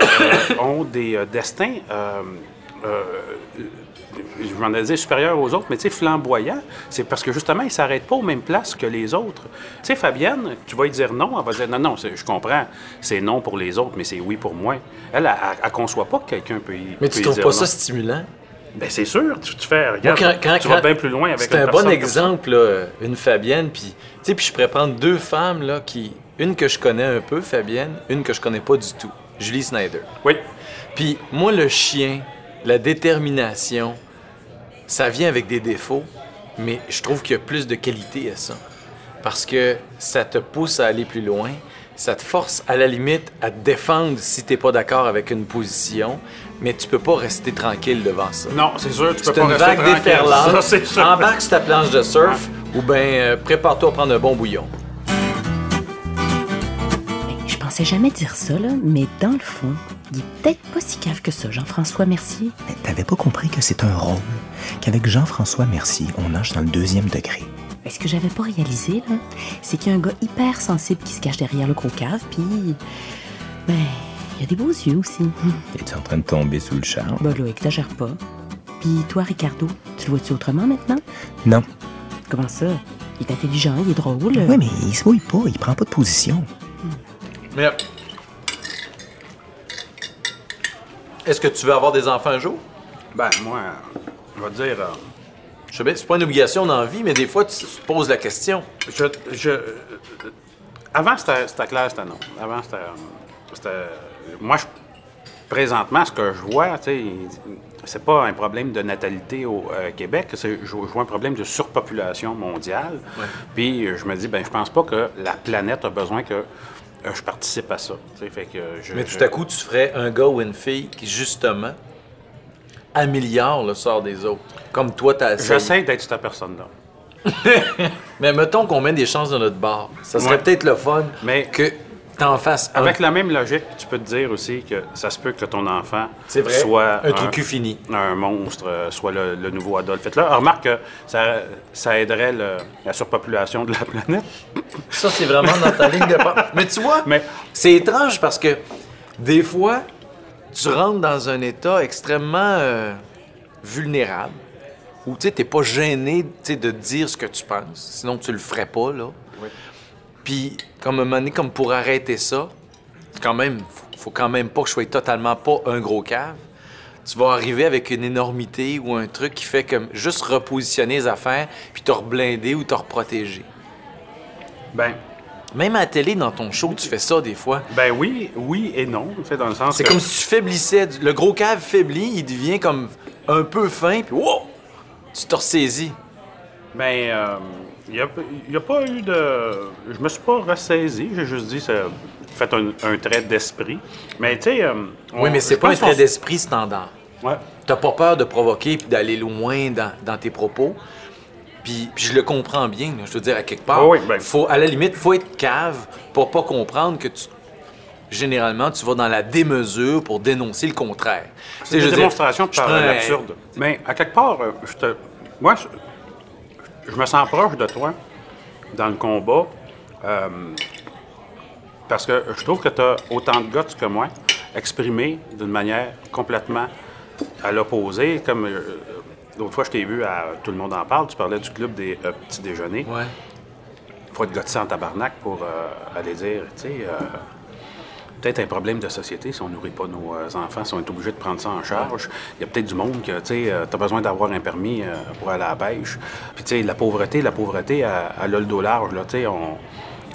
[SPEAKER 5] ont des destins. Je m'en ai dit supérieurs aux autres, mais tu sais, flamboyants, c'est parce que justement, ils ne s'arrêtent pas aux mêmes places que les autres. Tu sais, Fabienne, tu vas lui dire non, elle va dire non, non, je comprends, c'est non pour les autres, mais c'est oui pour moi. Elle, elle, ne conçoit pas que quelqu'un peut y
[SPEAKER 4] Mais
[SPEAKER 5] peut
[SPEAKER 4] tu trouves pas
[SPEAKER 5] non.
[SPEAKER 4] ça stimulant?
[SPEAKER 5] Ben, c'est sûr, tu, tu fais, regarde,
[SPEAKER 4] Moi, quand- quand-
[SPEAKER 5] tu vas bien plus loin avec
[SPEAKER 4] C'est un bon exemple, là, une Fabienne, puis tu sais, puis je pourrais prendre deux femmes là qui, une que je connais un peu, Fabienne, une que je connais pas du tout, Julie Snyder.
[SPEAKER 5] Oui,
[SPEAKER 4] Puis moi, le chien, la détermination, ça vient avec des défauts, mais je trouve qu'il y a plus de qualité à ça. Parce que ça te pousse à aller plus loin, ça te force à la limite à te défendre si t'es pas d'accord avec une position, mais tu peux pas rester tranquille devant ça.
[SPEAKER 5] non, c'est sûr, tu peux
[SPEAKER 4] C'est
[SPEAKER 5] pas
[SPEAKER 4] une
[SPEAKER 5] rester
[SPEAKER 4] vague
[SPEAKER 5] tranquille.
[SPEAKER 4] déferlante.
[SPEAKER 5] Ça, c'est sûr.
[SPEAKER 4] Embarque sur ta planche de surf ou bien prépare-toi à prendre un bon bouillon.
[SPEAKER 2] Ben, je pensais jamais dire ça, là, mais dans le fond, il est peut-être pas si cave que ça, Jean-François Mercier.
[SPEAKER 3] Mais t'avais pas compris que c'est un rôle, qu'avec Jean-François Mercier, on nage dans le deuxième degré.
[SPEAKER 2] Ben, ce que j'avais pas réalisé, là, c'est qu'il y a un gars hyper sensible qui se cache derrière le gros cave, puis. Ben, il a des beaux yeux aussi.
[SPEAKER 3] Es-tu en train de tomber sous le charme?
[SPEAKER 2] Ben là, exagère pas. Puis toi, Ricardo, tu le vois-tu autrement maintenant?
[SPEAKER 3] Non.
[SPEAKER 2] Comment ça? Il est intelligent, il est drôle.
[SPEAKER 3] Oui, mais il se mouille pas, il prend pas de position.
[SPEAKER 4] Mais est-ce que tu veux avoir des enfants un jour?
[SPEAKER 5] Ben, moi, je vais te dire, euh,
[SPEAKER 4] Je sais bien, c'est pas une obligation dans la vie, mais des fois, tu te poses la question.
[SPEAKER 5] je, je, avant, c'était clair, c'était non. Avant, c'était. c'était- Moi, je- présentement, ce que je vois, tu sais, c'est pas un problème de natalité au euh, Québec, c'est je, je vois un problème de surpopulation mondiale. Puis je me dis, ben, je pense pas que la planète a besoin que je participe à ça. tu sais, Fait que je,
[SPEAKER 4] Mais
[SPEAKER 5] je-
[SPEAKER 4] tout à coup, tu ferais un gars ou une fille qui, justement, améliore le sort des autres. Comme toi, t'as essayé.
[SPEAKER 5] J'essaie d'être cette personne-là.
[SPEAKER 4] Mais mettons qu'on met des chances dans notre bar. Ça serait
[SPEAKER 5] Ouais.
[SPEAKER 4] peut-être le fun
[SPEAKER 5] Mais-
[SPEAKER 4] que t'en fasses un.
[SPEAKER 5] Avec la même logique, tu peux te dire aussi que ça se peut que ton enfant
[SPEAKER 4] vrai.
[SPEAKER 5] soit
[SPEAKER 4] Un trou cul fini.
[SPEAKER 5] un monstre, soit le, le nouveau Adolf Hitler. Remarque que ça, ça aiderait le- la surpopulation de la planète.
[SPEAKER 4] Ça, c'est vraiment dans ta ligne de. Mais tu vois,
[SPEAKER 5] Mais-
[SPEAKER 4] c'est étrange parce que des fois, tu rentres dans un état extrêmement euh, vulnérable où tu sais, t'es pas gêné de dire ce que tu penses, sinon tu le ferais pas, là. Puis, comme un moment donné, comme pour arrêter ça, quand même, faut- quand même pas que je sois totalement pas un gros cave. Tu vas arriver avec une énormité ou un truc qui fait comme juste repositionner les affaires, puis te reblinder ou te reprotéger.
[SPEAKER 5] Ben,
[SPEAKER 4] Même à la télé, dans ton show, tu fais ça des fois.
[SPEAKER 5] ben oui, oui et non. sais, dans le sens
[SPEAKER 4] C'est
[SPEAKER 5] que-
[SPEAKER 4] comme si tu faiblissais. Le gros cave faiblit, il devient comme un peu fin, puis wow! Tu te ressaisis.
[SPEAKER 5] Ben, il n'y a, a pas eu de. Je me suis pas ressaisi, j'ai juste dit, ça fait un, un trait d'esprit. Mais tu sais. euh,
[SPEAKER 4] Oui, mais c'est pas un trait d'esprit standard.
[SPEAKER 5] Ouais.
[SPEAKER 4] T'as pas peur de provoquer puis d'aller loin dans, dans tes propos. Puis, puis je le comprends bien, là. je veux dire, à quelque part.
[SPEAKER 5] Oui, ben-
[SPEAKER 4] faut, à la limite, faut être cave pour pas comprendre que tu. Généralement, tu vas dans la démesure pour dénoncer le contraire.
[SPEAKER 5] C'est une
[SPEAKER 4] dire,
[SPEAKER 5] démonstration
[SPEAKER 4] je
[SPEAKER 5] par l'absurde. Mais à quelque part, euh, je te. Moi, je, me sens proche de toi dans le combat. euh, parce que je trouve que tu as autant de guts que moi, exprimé d'une manière complètement à l'opposé. Comme euh, l'autre fois, je t'ai vu à Tout le monde en parle, tu parlais du club des euh, petits déjeuners.
[SPEAKER 4] Ouais.
[SPEAKER 5] Il faut être gotissé en tabarnak pour euh, aller dire, tu sais, peut-être un problème de société si on nourrit pas nos euh, enfants, si on est obligé de prendre ça en charge. Il y a peut-être du monde que, tu sais, tu as besoin d'avoir un permis euh, pour aller à la pêche. Puis, tu sais, la pauvreté, la pauvreté, a le dos large, là, tu sais, on,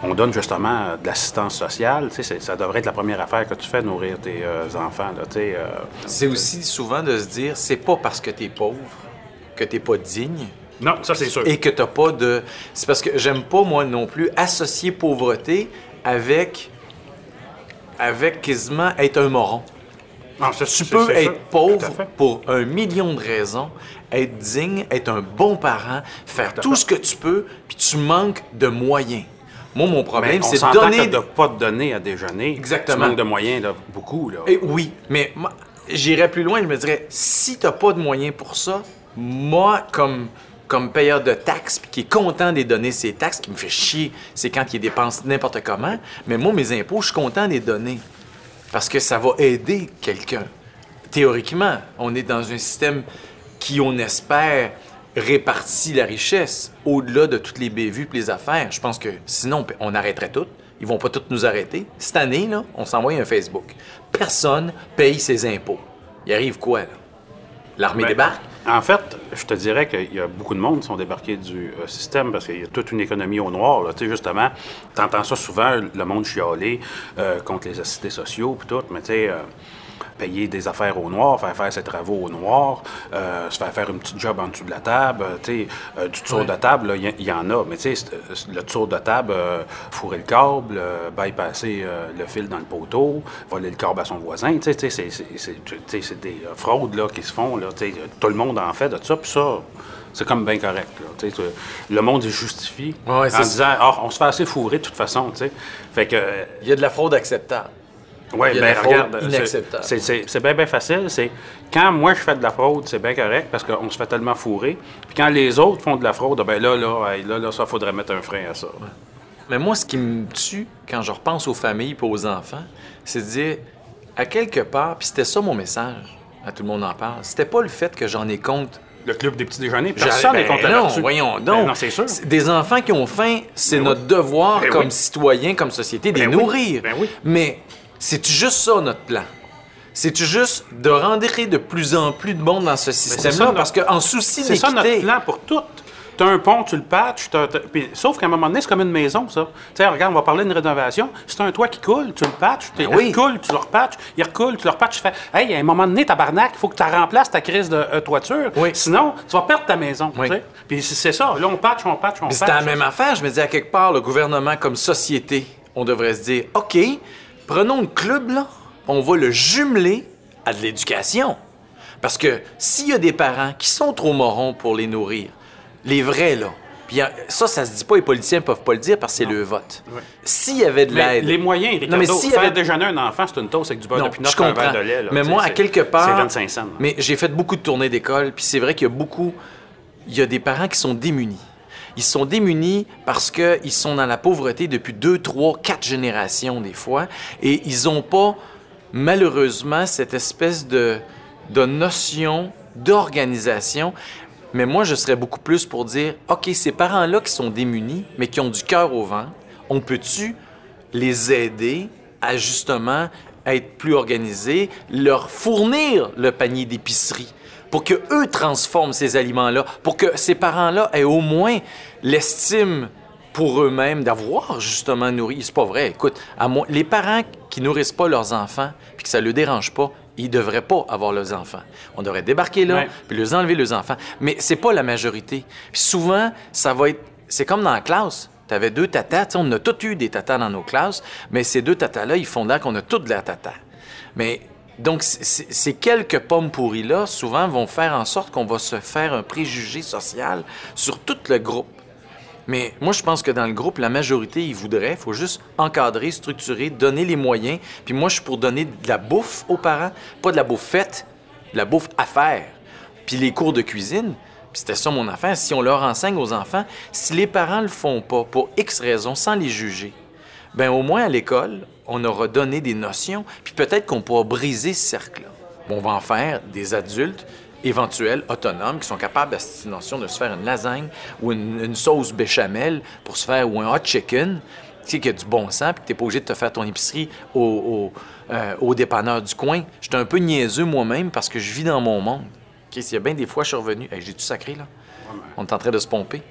[SPEAKER 5] on donne justement euh, de l'assistance sociale, tu ça devrait être la première affaire que tu fais, nourrir tes euh, enfants, là, tu sais. euh,
[SPEAKER 4] C'est aussi souvent de se dire, c'est pas parce que t'es pauvre que t'es pas digne.
[SPEAKER 5] Non, ça, c'est sûr.
[SPEAKER 4] et que t'as pas de. C'est parce que j'aime pas, moi non plus, associer pauvreté avec. Avec quasiment être un moron.
[SPEAKER 5] Non,
[SPEAKER 4] Tu peux être pauvre pour un million de raisons, être digne, être un bon parent, faire tout ce que tu peux, puis tu manques de moyens. Moi, mon problème, c'est de donner.
[SPEAKER 5] de pas te donner à déjeuner.
[SPEAKER 4] Exactement.
[SPEAKER 5] Tu manques de moyens, là, beaucoup, là.
[SPEAKER 4] Eh oui, mais j'irais plus loin, je me dirais, si t'as pas de moyens pour ça, moi, comme, comme payeur de taxes, puis qui est content de donner ces taxes, qui me fait chier, c'est quand il dépense n'importe comment, mais moi, mes impôts, je suis content de les donner. Parce que ça va aider quelqu'un. Théoriquement, on est dans un système qui, on espère, répartit la richesse au-delà de toutes les bévues et les affaires. Je pense que sinon, on arrêterait tout. Ils vont pas tous nous arrêter. Cette année, là, on s'envoie un Facebook. Personne paye ses impôts. Il arrive quoi, là? L'armée
[SPEAKER 5] Ben,
[SPEAKER 4] débarque?
[SPEAKER 5] En fait, je te dirais qu'il y a beaucoup de monde qui sont débarqués du euh, système parce qu'il y a toute une économie au noir. là. Tu sais, justement, tu entends ça souvent, le monde chialer euh, contre les assistés sociaux puis tout, mais tu sais, euh, payer des affaires au noir, faire faire ses travaux au noir, euh, se faire faire une petite job en dessous de la table, euh, tu sais, euh, du tour
[SPEAKER 4] Ouais.
[SPEAKER 5] de table, il y, en a, mais tu sais, le tour de table, fourrer le câble, bypasser le fil dans le poteau, voler le câble à son voisin, tu sais, c'est- des fraudes là, qui se font, là, tout le monde en fait de ça, puis ça, c'est comme bien correct. là, le monde il justifie
[SPEAKER 4] Ouais,
[SPEAKER 5] en disant Ah, on se fait assez fourrer de toute façon. tu sais. Fait que,
[SPEAKER 4] Il y a de la fraude acceptable.
[SPEAKER 5] Ben,
[SPEAKER 4] la fraude
[SPEAKER 5] regarde, c'est- bien, bien facile. C'est quand moi je fais de la fraude, c'est bien correct parce qu'on se fait tellement fourrer. Puis quand les autres font de la fraude, ben là, là, là, là, ça faudrait mettre un frein à ça.
[SPEAKER 4] Mais moi, ce qui me tue quand je repense aux familles et aux enfants, c'est de dire, à quelque part, puis c'était ça mon message, à tout le monde en parle, c'était pas le fait que j'en ai compte.
[SPEAKER 5] Le club des petits déjeuners, personne n'est
[SPEAKER 4] ben
[SPEAKER 5] contre
[SPEAKER 4] non, voyons
[SPEAKER 5] Ben
[SPEAKER 4] donc.
[SPEAKER 5] non, c'est sûr.
[SPEAKER 4] Des enfants qui ont faim, c'est
[SPEAKER 5] Ben
[SPEAKER 4] notre
[SPEAKER 5] oui.
[SPEAKER 4] devoir
[SPEAKER 5] Ben
[SPEAKER 4] comme
[SPEAKER 5] oui.
[SPEAKER 4] citoyens, comme société, de les
[SPEAKER 5] Ben oui.
[SPEAKER 4] nourrir.
[SPEAKER 5] Ben oui.
[SPEAKER 4] Mais c'est juste ça notre plan? C'est juste de rentrer de plus en plus de monde dans ce système-là? parce qu'en souci
[SPEAKER 5] C'est ça notre
[SPEAKER 4] d'équité,
[SPEAKER 5] plan pour tout. T'as un pont, tu le patches, puis- sauf qu'à un moment donné, c'est comme une maison, ça. Tu sais, regarde, on va parler d'une rénovation. C'est un toit qui coule, tu le patches, tu
[SPEAKER 4] Ben oui.
[SPEAKER 5] il coule, tu le repatches, il recoule, tu le repatches, tu fais Hey, à un moment donné, tabarnak, il faut que tu remplaces ta crise de euh, toiture.
[SPEAKER 4] Oui.
[SPEAKER 5] Sinon, tu vas perdre ta maison. tu
[SPEAKER 4] Oui.
[SPEAKER 5] Puis c'est c'est ça. Là, on patch, on patch, on patch.
[SPEAKER 4] c'était la même affaire. Je me dis, à quelque part, le gouvernement, comme société, on devrait se dire, OK, prenons le club, là, on va le jumeler à de l'éducation. Parce que s'il y a des parents qui sont trop morons pour les nourrir, les vrais, là, puis ça, ça se dit pas, les politiciens peuvent pas le dire parce que c'est le vote. S'il y avait de
[SPEAKER 5] Mais
[SPEAKER 4] l'aide...
[SPEAKER 5] les moyens,
[SPEAKER 4] Non,
[SPEAKER 5] Ricardo,
[SPEAKER 4] mais s'il y
[SPEAKER 5] faire
[SPEAKER 4] avait-
[SPEAKER 5] déjeuner un enfant, c'est une toast avec du beurre
[SPEAKER 4] non,
[SPEAKER 5] de pinot un
[SPEAKER 4] comprends.
[SPEAKER 5] verre de lait. là.
[SPEAKER 4] mais moi, à quelque part...
[SPEAKER 5] C'est 25 cents. là.
[SPEAKER 4] Mais j'ai fait beaucoup de tournées d'école, puis c'est vrai qu'il y a beaucoup... Il y a des parents qui sont démunis. Ils sont démunis parce qu'ils sont dans la pauvreté depuis deux, trois, quatre générations des fois, et ils n'ont pas, malheureusement, cette espèce de, de notion d'organisation. Mais moi, je serais beaucoup plus pour dire, OK, ces parents-là qui sont démunis, mais qui ont du cœur au vent, on peut-tu les aider à justement être plus organisés, leur fournir le panier d'épicerie? Pour que eux transforment ces aliments-là, pour que ces parents-là aient au moins l'estime pour eux-mêmes d'avoir justement nourri. C'est pas vrai. Écoute, à moi, les parents qui nourrissent pas leurs enfants, puis que ça ne le dérange pas, ils devraient pas avoir leurs enfants. On devrait débarquer là,
[SPEAKER 5] Ouais.
[SPEAKER 4] puis les enlever leurs enfants. Mais c'est pas la majorité. Puis souvent, ça va être... C'est comme dans la classe. Tu avais deux tatas. On a tous eu des tatas dans nos classes, mais ces deux tatas-là, ils font l'air qu'on a toutes de la tata. Mais donc, ces quelques pommes pourries-là, souvent, vont faire en sorte qu'on va se faire un préjugé social sur tout le groupe. Mais moi, je pense que dans le groupe, la majorité, ils voudraient. Il faut juste encadrer, structurer, donner les moyens. Puis moi, je suis pour donner de la bouffe aux parents. Pas de la bouffe faite, de la bouffe à faire. Puis les cours de cuisine, c'était ça mon affaire. Si on leur enseigne aux enfants, si les parents le font pas pour X raisons, sans les juger, ben au moins à l'école, on aura donné des notions. Puis peut-être qu'on pourra briser ce cercle-là. On va en faire des adultes éventuels, autonomes, qui sont capables à cette notion de se faire une lasagne ou une, une sauce béchamel pour se faire, ou un hot chicken, tu sais, qu'il y a du bon sens, puis que tu n'es pas obligé de te faire ton épicerie au, au, euh, au dépanneur du coin. J'étais un peu niaiseux moi-même parce que je vis dans mon monde. OK, s'il y a bien des fois, je suis revenu. Hey, J'ai-tu sacré, là? On est en train de se pomper.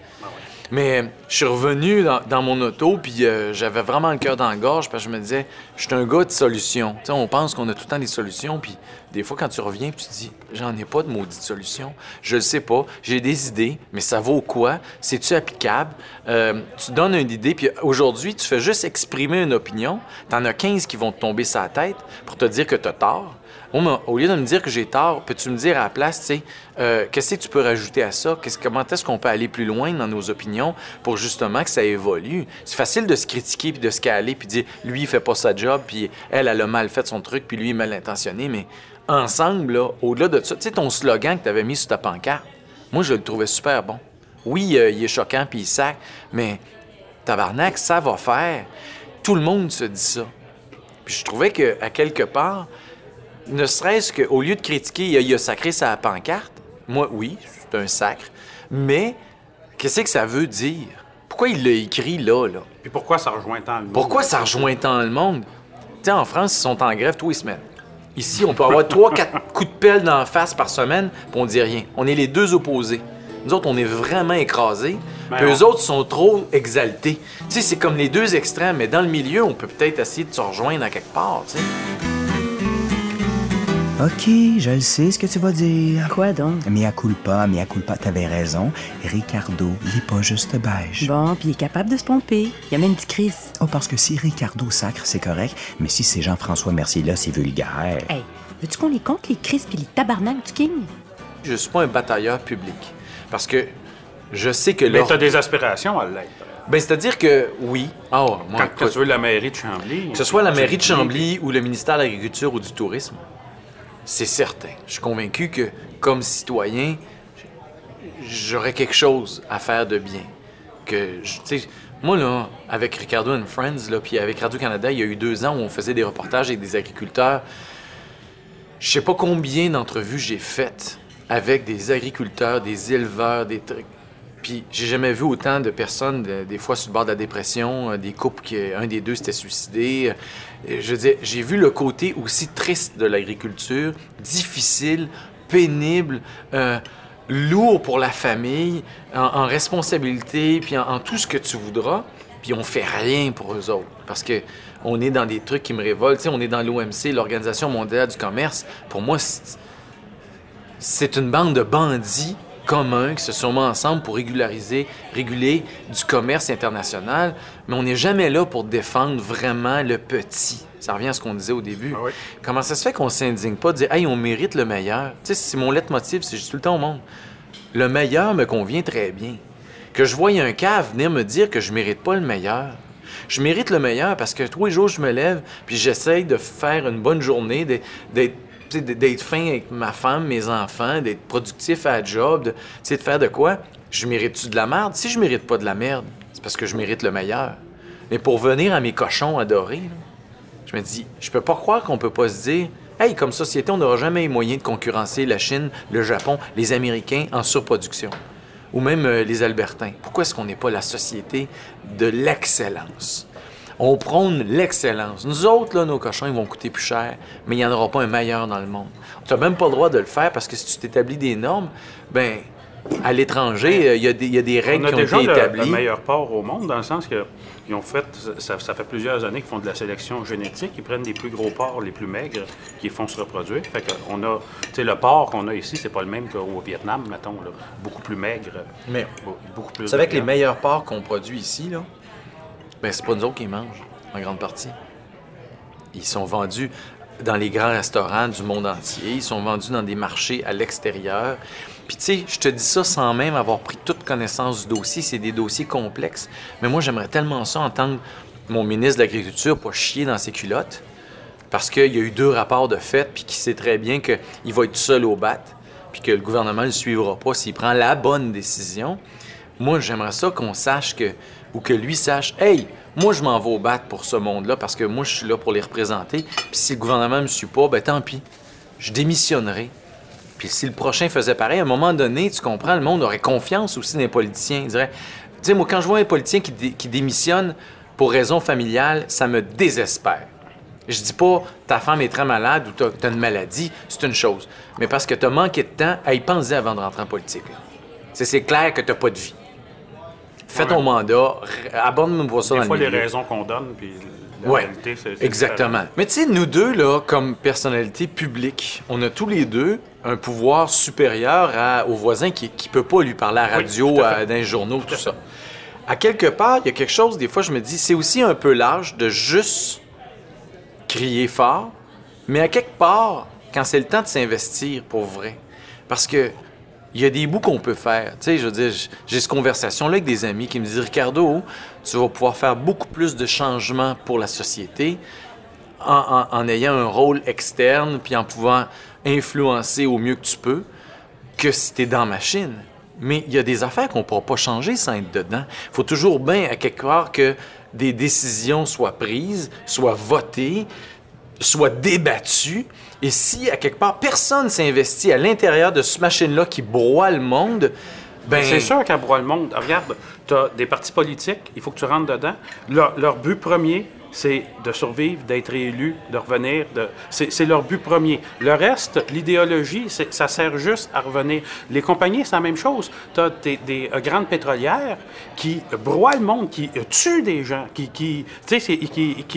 [SPEAKER 4] Mais euh, je suis revenu dans, mon auto, puis euh, j'avais vraiment le cœur dans la gorge, parce que je me disais, je suis un gars de solutions. Tu sais, on pense qu'on a tout le temps des solutions, puis des fois, quand tu reviens, tu te dis, j'en ai pas de maudite solution. Je le sais pas, j'ai des idées, mais ça vaut quoi? C'est-tu applicable? Euh, tu donnes une idée, puis aujourd'hui, tu fais juste exprimer une opinion. T'en as 15 qui vont te tomber la tête pour te dire que t'as tort. Au lieu de me dire que j'ai tort, peux-tu me dire à la place, tu sais, euh, qu'est-ce que tu peux rajouter à ça? Comment est-ce qu'on peut aller plus loin dans nos opinions pour justement que ça évolue? C'est facile de se critiquer puis de se caler puis dire, lui, il fait pas sa job, puis elle, elle a mal fait son truc, puis lui, est mal intentionné. Mais ensemble, là, au-delà de ça, tu sais, ton slogan que tu avais mis sur ta pancarte, moi, je le trouvais super bon. Oui, euh, il est choquant puis il sac, mais tabarnak, ça va faire. Tout le monde se dit ça. Puis je trouvais qu'à quelque part, ne serait-ce qu'au lieu de critiquer, il a, il a sacré sa pancarte. Moi, oui, c'est un sacre. Mais qu'est-ce que ça veut dire? Pourquoi il l'a écrit là, là?
[SPEAKER 5] Puis pourquoi ça rejoint tant le monde?
[SPEAKER 4] Pourquoi ça rejoint tant le monde? Tu sais, en France, ils sont en grève tous les semaines. Ici, on peut avoir trois, quatre coups de pelle dans la face par semaine, puis on dit rien. On est les deux opposés. Nous autres, on est vraiment écrasés,
[SPEAKER 5] Ben,
[SPEAKER 4] puis eux autres sont trop exaltés. Tu sais, c'est comme les deux extrêmes, mais dans le milieu, on peut peut-être essayer de se rejoindre à quelque part, tu sais.
[SPEAKER 3] OK, je le sais ce que tu vas dire.
[SPEAKER 2] Quoi donc?
[SPEAKER 3] Mea culpa, mea culpa, t'avais raison. Ricardo, il est pas juste beige.
[SPEAKER 2] Bon, puis il est capable de se pomper. Il y a même du Chris.
[SPEAKER 3] Oh, parce que si Ricardo sacre, c'est correct, mais si c'est Jean-François Mercier-là, c'est vulgaire.
[SPEAKER 2] Hey, veux-tu qu'on les compte, les Chris puis les tabarnak du King?
[SPEAKER 4] Je suis pas un batailleur public. Parce que je sais que
[SPEAKER 5] Mais
[SPEAKER 4] là.
[SPEAKER 5] t'as des aspirations à l'être.
[SPEAKER 4] Ben, c'est-à-dire que oui. Ah, moi,
[SPEAKER 5] Quand, tu veux la mairie de Chambly...
[SPEAKER 4] que ce soit la mairie de Chambly ou le ministère de l'Agriculture ou du Tourisme, c'est certain. Je suis convaincu que, comme citoyen, j'aurais quelque chose à faire de bien. Que, tu moi, là, avec Ricardo and Friends, là, puis avec Radio-Canada, il y a eu deux ans où on faisait des reportages avec des agriculteurs. Je sais pas combien d'entrevues j'ai faites avec des agriculteurs, des éleveurs, des trucs. Puis j'ai jamais vu autant de personnes, de- des fois sur le bord de la dépression, euh, des couples qui, un des deux s'était suicidé. Euh, Je veux j'ai vu le côté aussi triste de l'agriculture, difficile, pénible, euh, lourd pour la famille, en, responsabilité, puis en, tout ce que tu voudras. Puis on fait rien pour eux autres. Parce que on est dans des trucs qui me révoltent. Tu sais, on est dans l'OMC, l'Organisation mondiale du commerce. Pour moi, c'est une bande de bandits communs qui se sont mis ensemble pour régulariser, réguler du commerce international, mais on n'est jamais là pour défendre vraiment le petit. Ça revient à ce qu'on disait au début.
[SPEAKER 5] Ah oui.
[SPEAKER 4] Comment ça se fait qu'on s'indigne pas de dire Hey, on mérite le meilleur? Tu sais, c'est mon leitmotiv, c'est juste tout le temps au monde. Le meilleur me convient très bien. Que je voie un cave venir me dire que je mérite pas le meilleur. Je mérite le meilleur parce que tous les jours, je me lève puis j'essaye de faire une bonne journée, d'être- d'être fin avec ma femme, mes enfants, d'être productif à la job, de, de faire de quoi? Je mérite-tu de la merde? Si je mérite pas de la merde, c'est parce que je mérite le meilleur. Mais pour venir à mes cochons adorés, je me dis, je peux pas croire qu'on peut pas se dire, hey, comme société, on n'aura jamais eu moyen de concurrencer la Chine, le Japon, les Américains en surproduction. Ou même euh, les Albertains. Pourquoi est-ce qu'on n'est pas la société de l'excellence? On prône l'excellence. Nous autres, là, nos cochons, ils vont coûter plus cher, mais il n'y en aura pas un meilleur dans le monde. Tu n'as même pas le droit de le faire parce que si tu t'établis des normes, ben à l'étranger, euh, il y, a des- il y a des
[SPEAKER 5] On
[SPEAKER 4] règles
[SPEAKER 5] a
[SPEAKER 4] qui ont
[SPEAKER 5] déjà
[SPEAKER 4] été établies.
[SPEAKER 5] le meilleur port au monde, dans le sens que ils ont fait, ça, ça fait plusieurs années qu'ils font de la sélection génétique. Ils prennent les plus gros porcs, les plus maigres, qui font se reproduire. Fait que on a, tu sais, le porc qu'on a ici, c'est pas le même qu'au Vietnam, mettons, là. beaucoup plus maigre.
[SPEAKER 4] Mais
[SPEAKER 5] beau- beaucoup plus.
[SPEAKER 4] Vous savez que les meilleurs porcs qu'on produit ici, là, ben c'est pas nous autres qui mangent, en grande partie. Ils sont vendus dans les grands restaurants du monde entier. Ils sont vendus dans des marchés à l'extérieur. Puis tu sais, je te dis ça sans même avoir pris toute connaissance du dossier. C'est des dossiers complexes. Mais moi, j'aimerais tellement ça entendre mon ministre de l'Agriculture pas chier dans ses culottes. Parce qu'il y a eu deux rapports de fait, puis qu'il sait très bien qu'il va être seul au bat, puis que le gouvernement ne le suivra pas s'il prend la bonne décision. Moi, j'aimerais ça qu'on sache que, ou que lui sache, hey, moi, je m'en vais au bat pour ce monde-là, parce que moi, je suis là pour les représenter. Puis si le gouvernement ne me suit pas, ben tant pis. Je démissionnerai. Puis si le prochain faisait pareil, à un moment donné, tu comprends, le monde aurait confiance aussi dans les politiciens. Il dirait, tu sais, moi, quand je vois un politicien qui, dé- qui démissionne pour raison familiale, ça me désespère. Je dis pas ta femme est très malade ou t'as as une maladie, c'est une chose. Mais parce que t'as manqué de temps, hey, pense-y avant de rentrer en politique. C'est clair que t'as pas de vie. Fais ton mandat, abonne-moi ça
[SPEAKER 5] Des
[SPEAKER 4] dans
[SPEAKER 5] fois,
[SPEAKER 4] le
[SPEAKER 5] les
[SPEAKER 4] milieu.
[SPEAKER 5] raisons qu'on donne, puis la réalité, c'est. c'est
[SPEAKER 4] exactement. Mais tu sais, nous deux, là, comme personnalité publique, on a tous les deux un pouvoir supérieur à- au voisin qui ne peut pas lui parler à la
[SPEAKER 5] Oui,
[SPEAKER 4] radio,
[SPEAKER 5] tout à
[SPEAKER 4] à- dans les journaux, tout ça. À quelque part, il y a quelque chose, des fois, je me dis, c'est aussi un peu large de juste crier fort, mais à quelque part, quand c'est le temps de s'investir pour vrai, parce que il y a des bouts qu'on peut faire. Tu sais, je j'ai cette conversation-là avec des amis qui me disent Ricardo, tu vas pouvoir faire beaucoup plus de changements pour la société en, en- en ayant un rôle externe puis en pouvant influencer au mieux que tu peux que si tu es dans la machine. Mais il y a des affaires qu'on ne pourra pas changer sans être dedans. Il faut toujours bien, à quelque part, que des décisions soient prises, soient votées, soient débattues. Et si, à quelque part, personne s'investit à l'intérieur de cette machine-là qui broie le monde, ben
[SPEAKER 5] C'est sûr qu'à broie le monde, regarde, tu as des partis politiques, il faut que tu rentres dedans. Leur, leur but premier, c'est de survivre, d'être élu, de revenir. C'est leur but premier. Le reste, l'idéologie, ça sert juste à revenir. Les compagnies, c'est la même chose. Tu as des, euh, grandes pétrolières qui broient le monde, qui euh, tuent des gens, qui... tu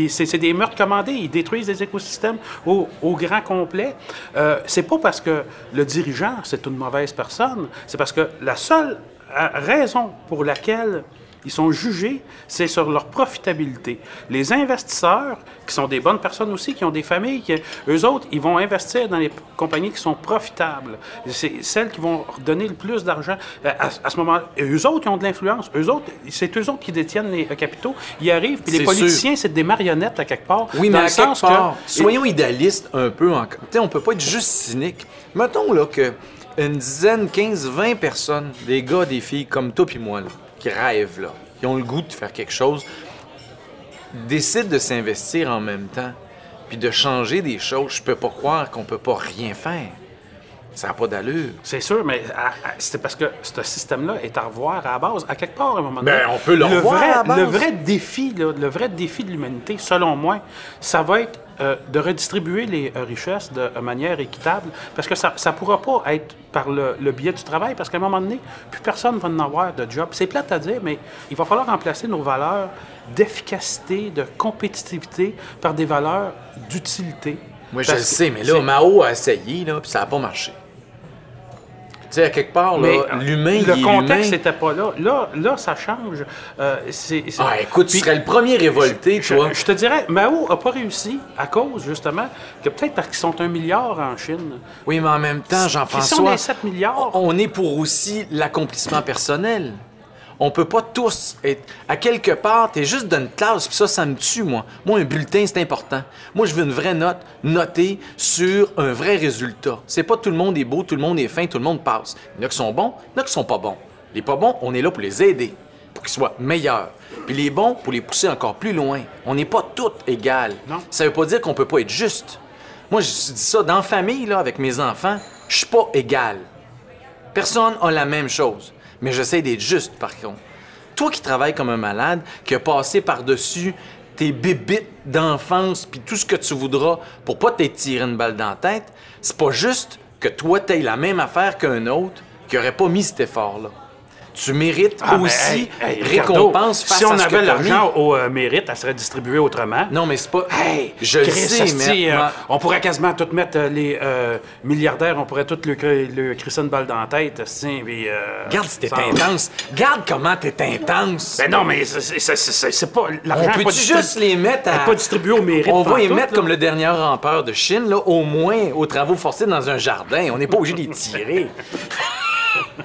[SPEAKER 5] sais, c'est des meurtres commandés. Ils détruisent des écosystèmes au, grand complet. Euh, c'est pas parce que le dirigeant, c'est une mauvaise personne. C'est parce que la seule raison pour laquelle ils sont jugés, c'est sur leur profitabilité. Les investisseurs, qui sont des bonnes personnes aussi, qui ont des familles, qui, eux autres, ils vont investir dans les compagnies qui sont profitables. C'est celles qui vont donner le plus d'argent euh, à, à ce moment-là. Eux autres, ils ont de l'influence. Eux autres, c'est eux autres qui détiennent les euh, capitaux. Ils arrivent, puis les politiciens, c'est des marionnettes à quelque part.
[SPEAKER 4] Oui, mais à quelque part,
[SPEAKER 5] que-
[SPEAKER 4] soyons idéalistes un peu. En... Tu sais, on peut pas être juste cynique. Mettons là que une dizaine, 15, 20 personnes, des gars, des filles comme toi puis moi, là, qui rêvent, là, qui ont le goût de faire quelque chose, décident de s'investir en même temps, puis de changer des choses, je peux pas croire qu'on peut pas rien faire. Ça n'a pas d'allure.
[SPEAKER 5] C'est sûr, mais c'est parce que ce système-là est à revoir à la base. À quelque part, à un moment donné.
[SPEAKER 4] Ben, on peut le revoir
[SPEAKER 5] vrai,
[SPEAKER 4] à la base.
[SPEAKER 5] Le vrai défi, là, le vrai défi de l'humanité, selon moi, ça va être euh, de redistribuer les euh, richesses de euh, manière équitable, parce que ça ne pourra pas être par le, le biais du travail, parce qu'à un moment donné, plus personne va en avoir de job. C'est plate à dire, mais il va falloir remplacer nos valeurs d'efficacité, de compétitivité par des valeurs d'utilité.
[SPEAKER 4] Moi, je le sais, mais là, Mao a essayé, là, puis ça n'a pas marché. Tu sais, à quelque part, l'humain,
[SPEAKER 5] le contexte n'était pas là. Là, là ça change. Euh,
[SPEAKER 4] Ah, écoute, tu serais le premier révolté,
[SPEAKER 5] je,
[SPEAKER 4] toi.
[SPEAKER 5] je te dirais, Mao n'a pas réussi à cause, justement, que peut-être parce qu'ils sont un milliard en Chine.
[SPEAKER 4] Oui, mais en même temps,
[SPEAKER 5] Si on
[SPEAKER 4] Jean-François,
[SPEAKER 5] est 7 milliards.
[SPEAKER 4] on est pour aussi l'accomplissement personnel. On peut pas tous être... À quelque part, t'es juste d'une classe, puis ça, ça me tue, moi. Moi, un bulletin, c'est important. Moi, je veux une vraie note notée sur un vrai résultat. C'est pas tout le monde est beau, tout le monde est fin, tout le monde passe. Il y en a qui sont bons, il y en a qui sont pas bons. Les pas bons, on est là pour les aider, pour qu'ils soient meilleurs. Puis les bons, pour les pousser encore plus loin. On n'est pas tous égales.
[SPEAKER 5] Non.
[SPEAKER 4] Ça veut pas dire qu'on peut pas être juste. Moi, je dis ça dans la famille, là, avec mes enfants, je suis pas égal. Personne a la même chose. Mais j'essaie d'être juste, par contre. Toi qui travailles comme un malade, qui a passé par-dessus tes bébites d'enfance, puis tout ce que tu voudras pour pas tiré une balle dans la tête, c'est pas juste que toi t'aies la même affaire qu'un autre qui aurait pas mis cet effort-là. Tu mérites
[SPEAKER 5] Ah, mais,
[SPEAKER 4] aussi
[SPEAKER 5] hey, hey, Ricardo,
[SPEAKER 4] récompense face
[SPEAKER 5] Si on
[SPEAKER 4] à ce
[SPEAKER 5] avait l'argent au euh, mérite, elle serait distribuée autrement.
[SPEAKER 4] Non, mais c'est pas.
[SPEAKER 5] Hey,
[SPEAKER 4] je le
[SPEAKER 5] Chris,
[SPEAKER 4] sais, mais.
[SPEAKER 5] euh,
[SPEAKER 4] ma-
[SPEAKER 5] on pourrait quasiment tout mettre euh, les milliardaires, on pourrait tout le, le crisser une balle dans la tête. asti, puis,
[SPEAKER 4] Regarde si t'es intense. Regarde comment t'es intense.
[SPEAKER 5] Ben non, mais c'est- pas. L'argent
[SPEAKER 4] On peut
[SPEAKER 5] pas
[SPEAKER 4] juste les mettre à.
[SPEAKER 5] pas distribué au mérite.
[SPEAKER 4] On va les mettre
[SPEAKER 5] là.
[SPEAKER 4] comme le dernier rampeur de Chine, là, au moins aux travaux forcés dans un jardin. On n'est pas obligé de les tirer.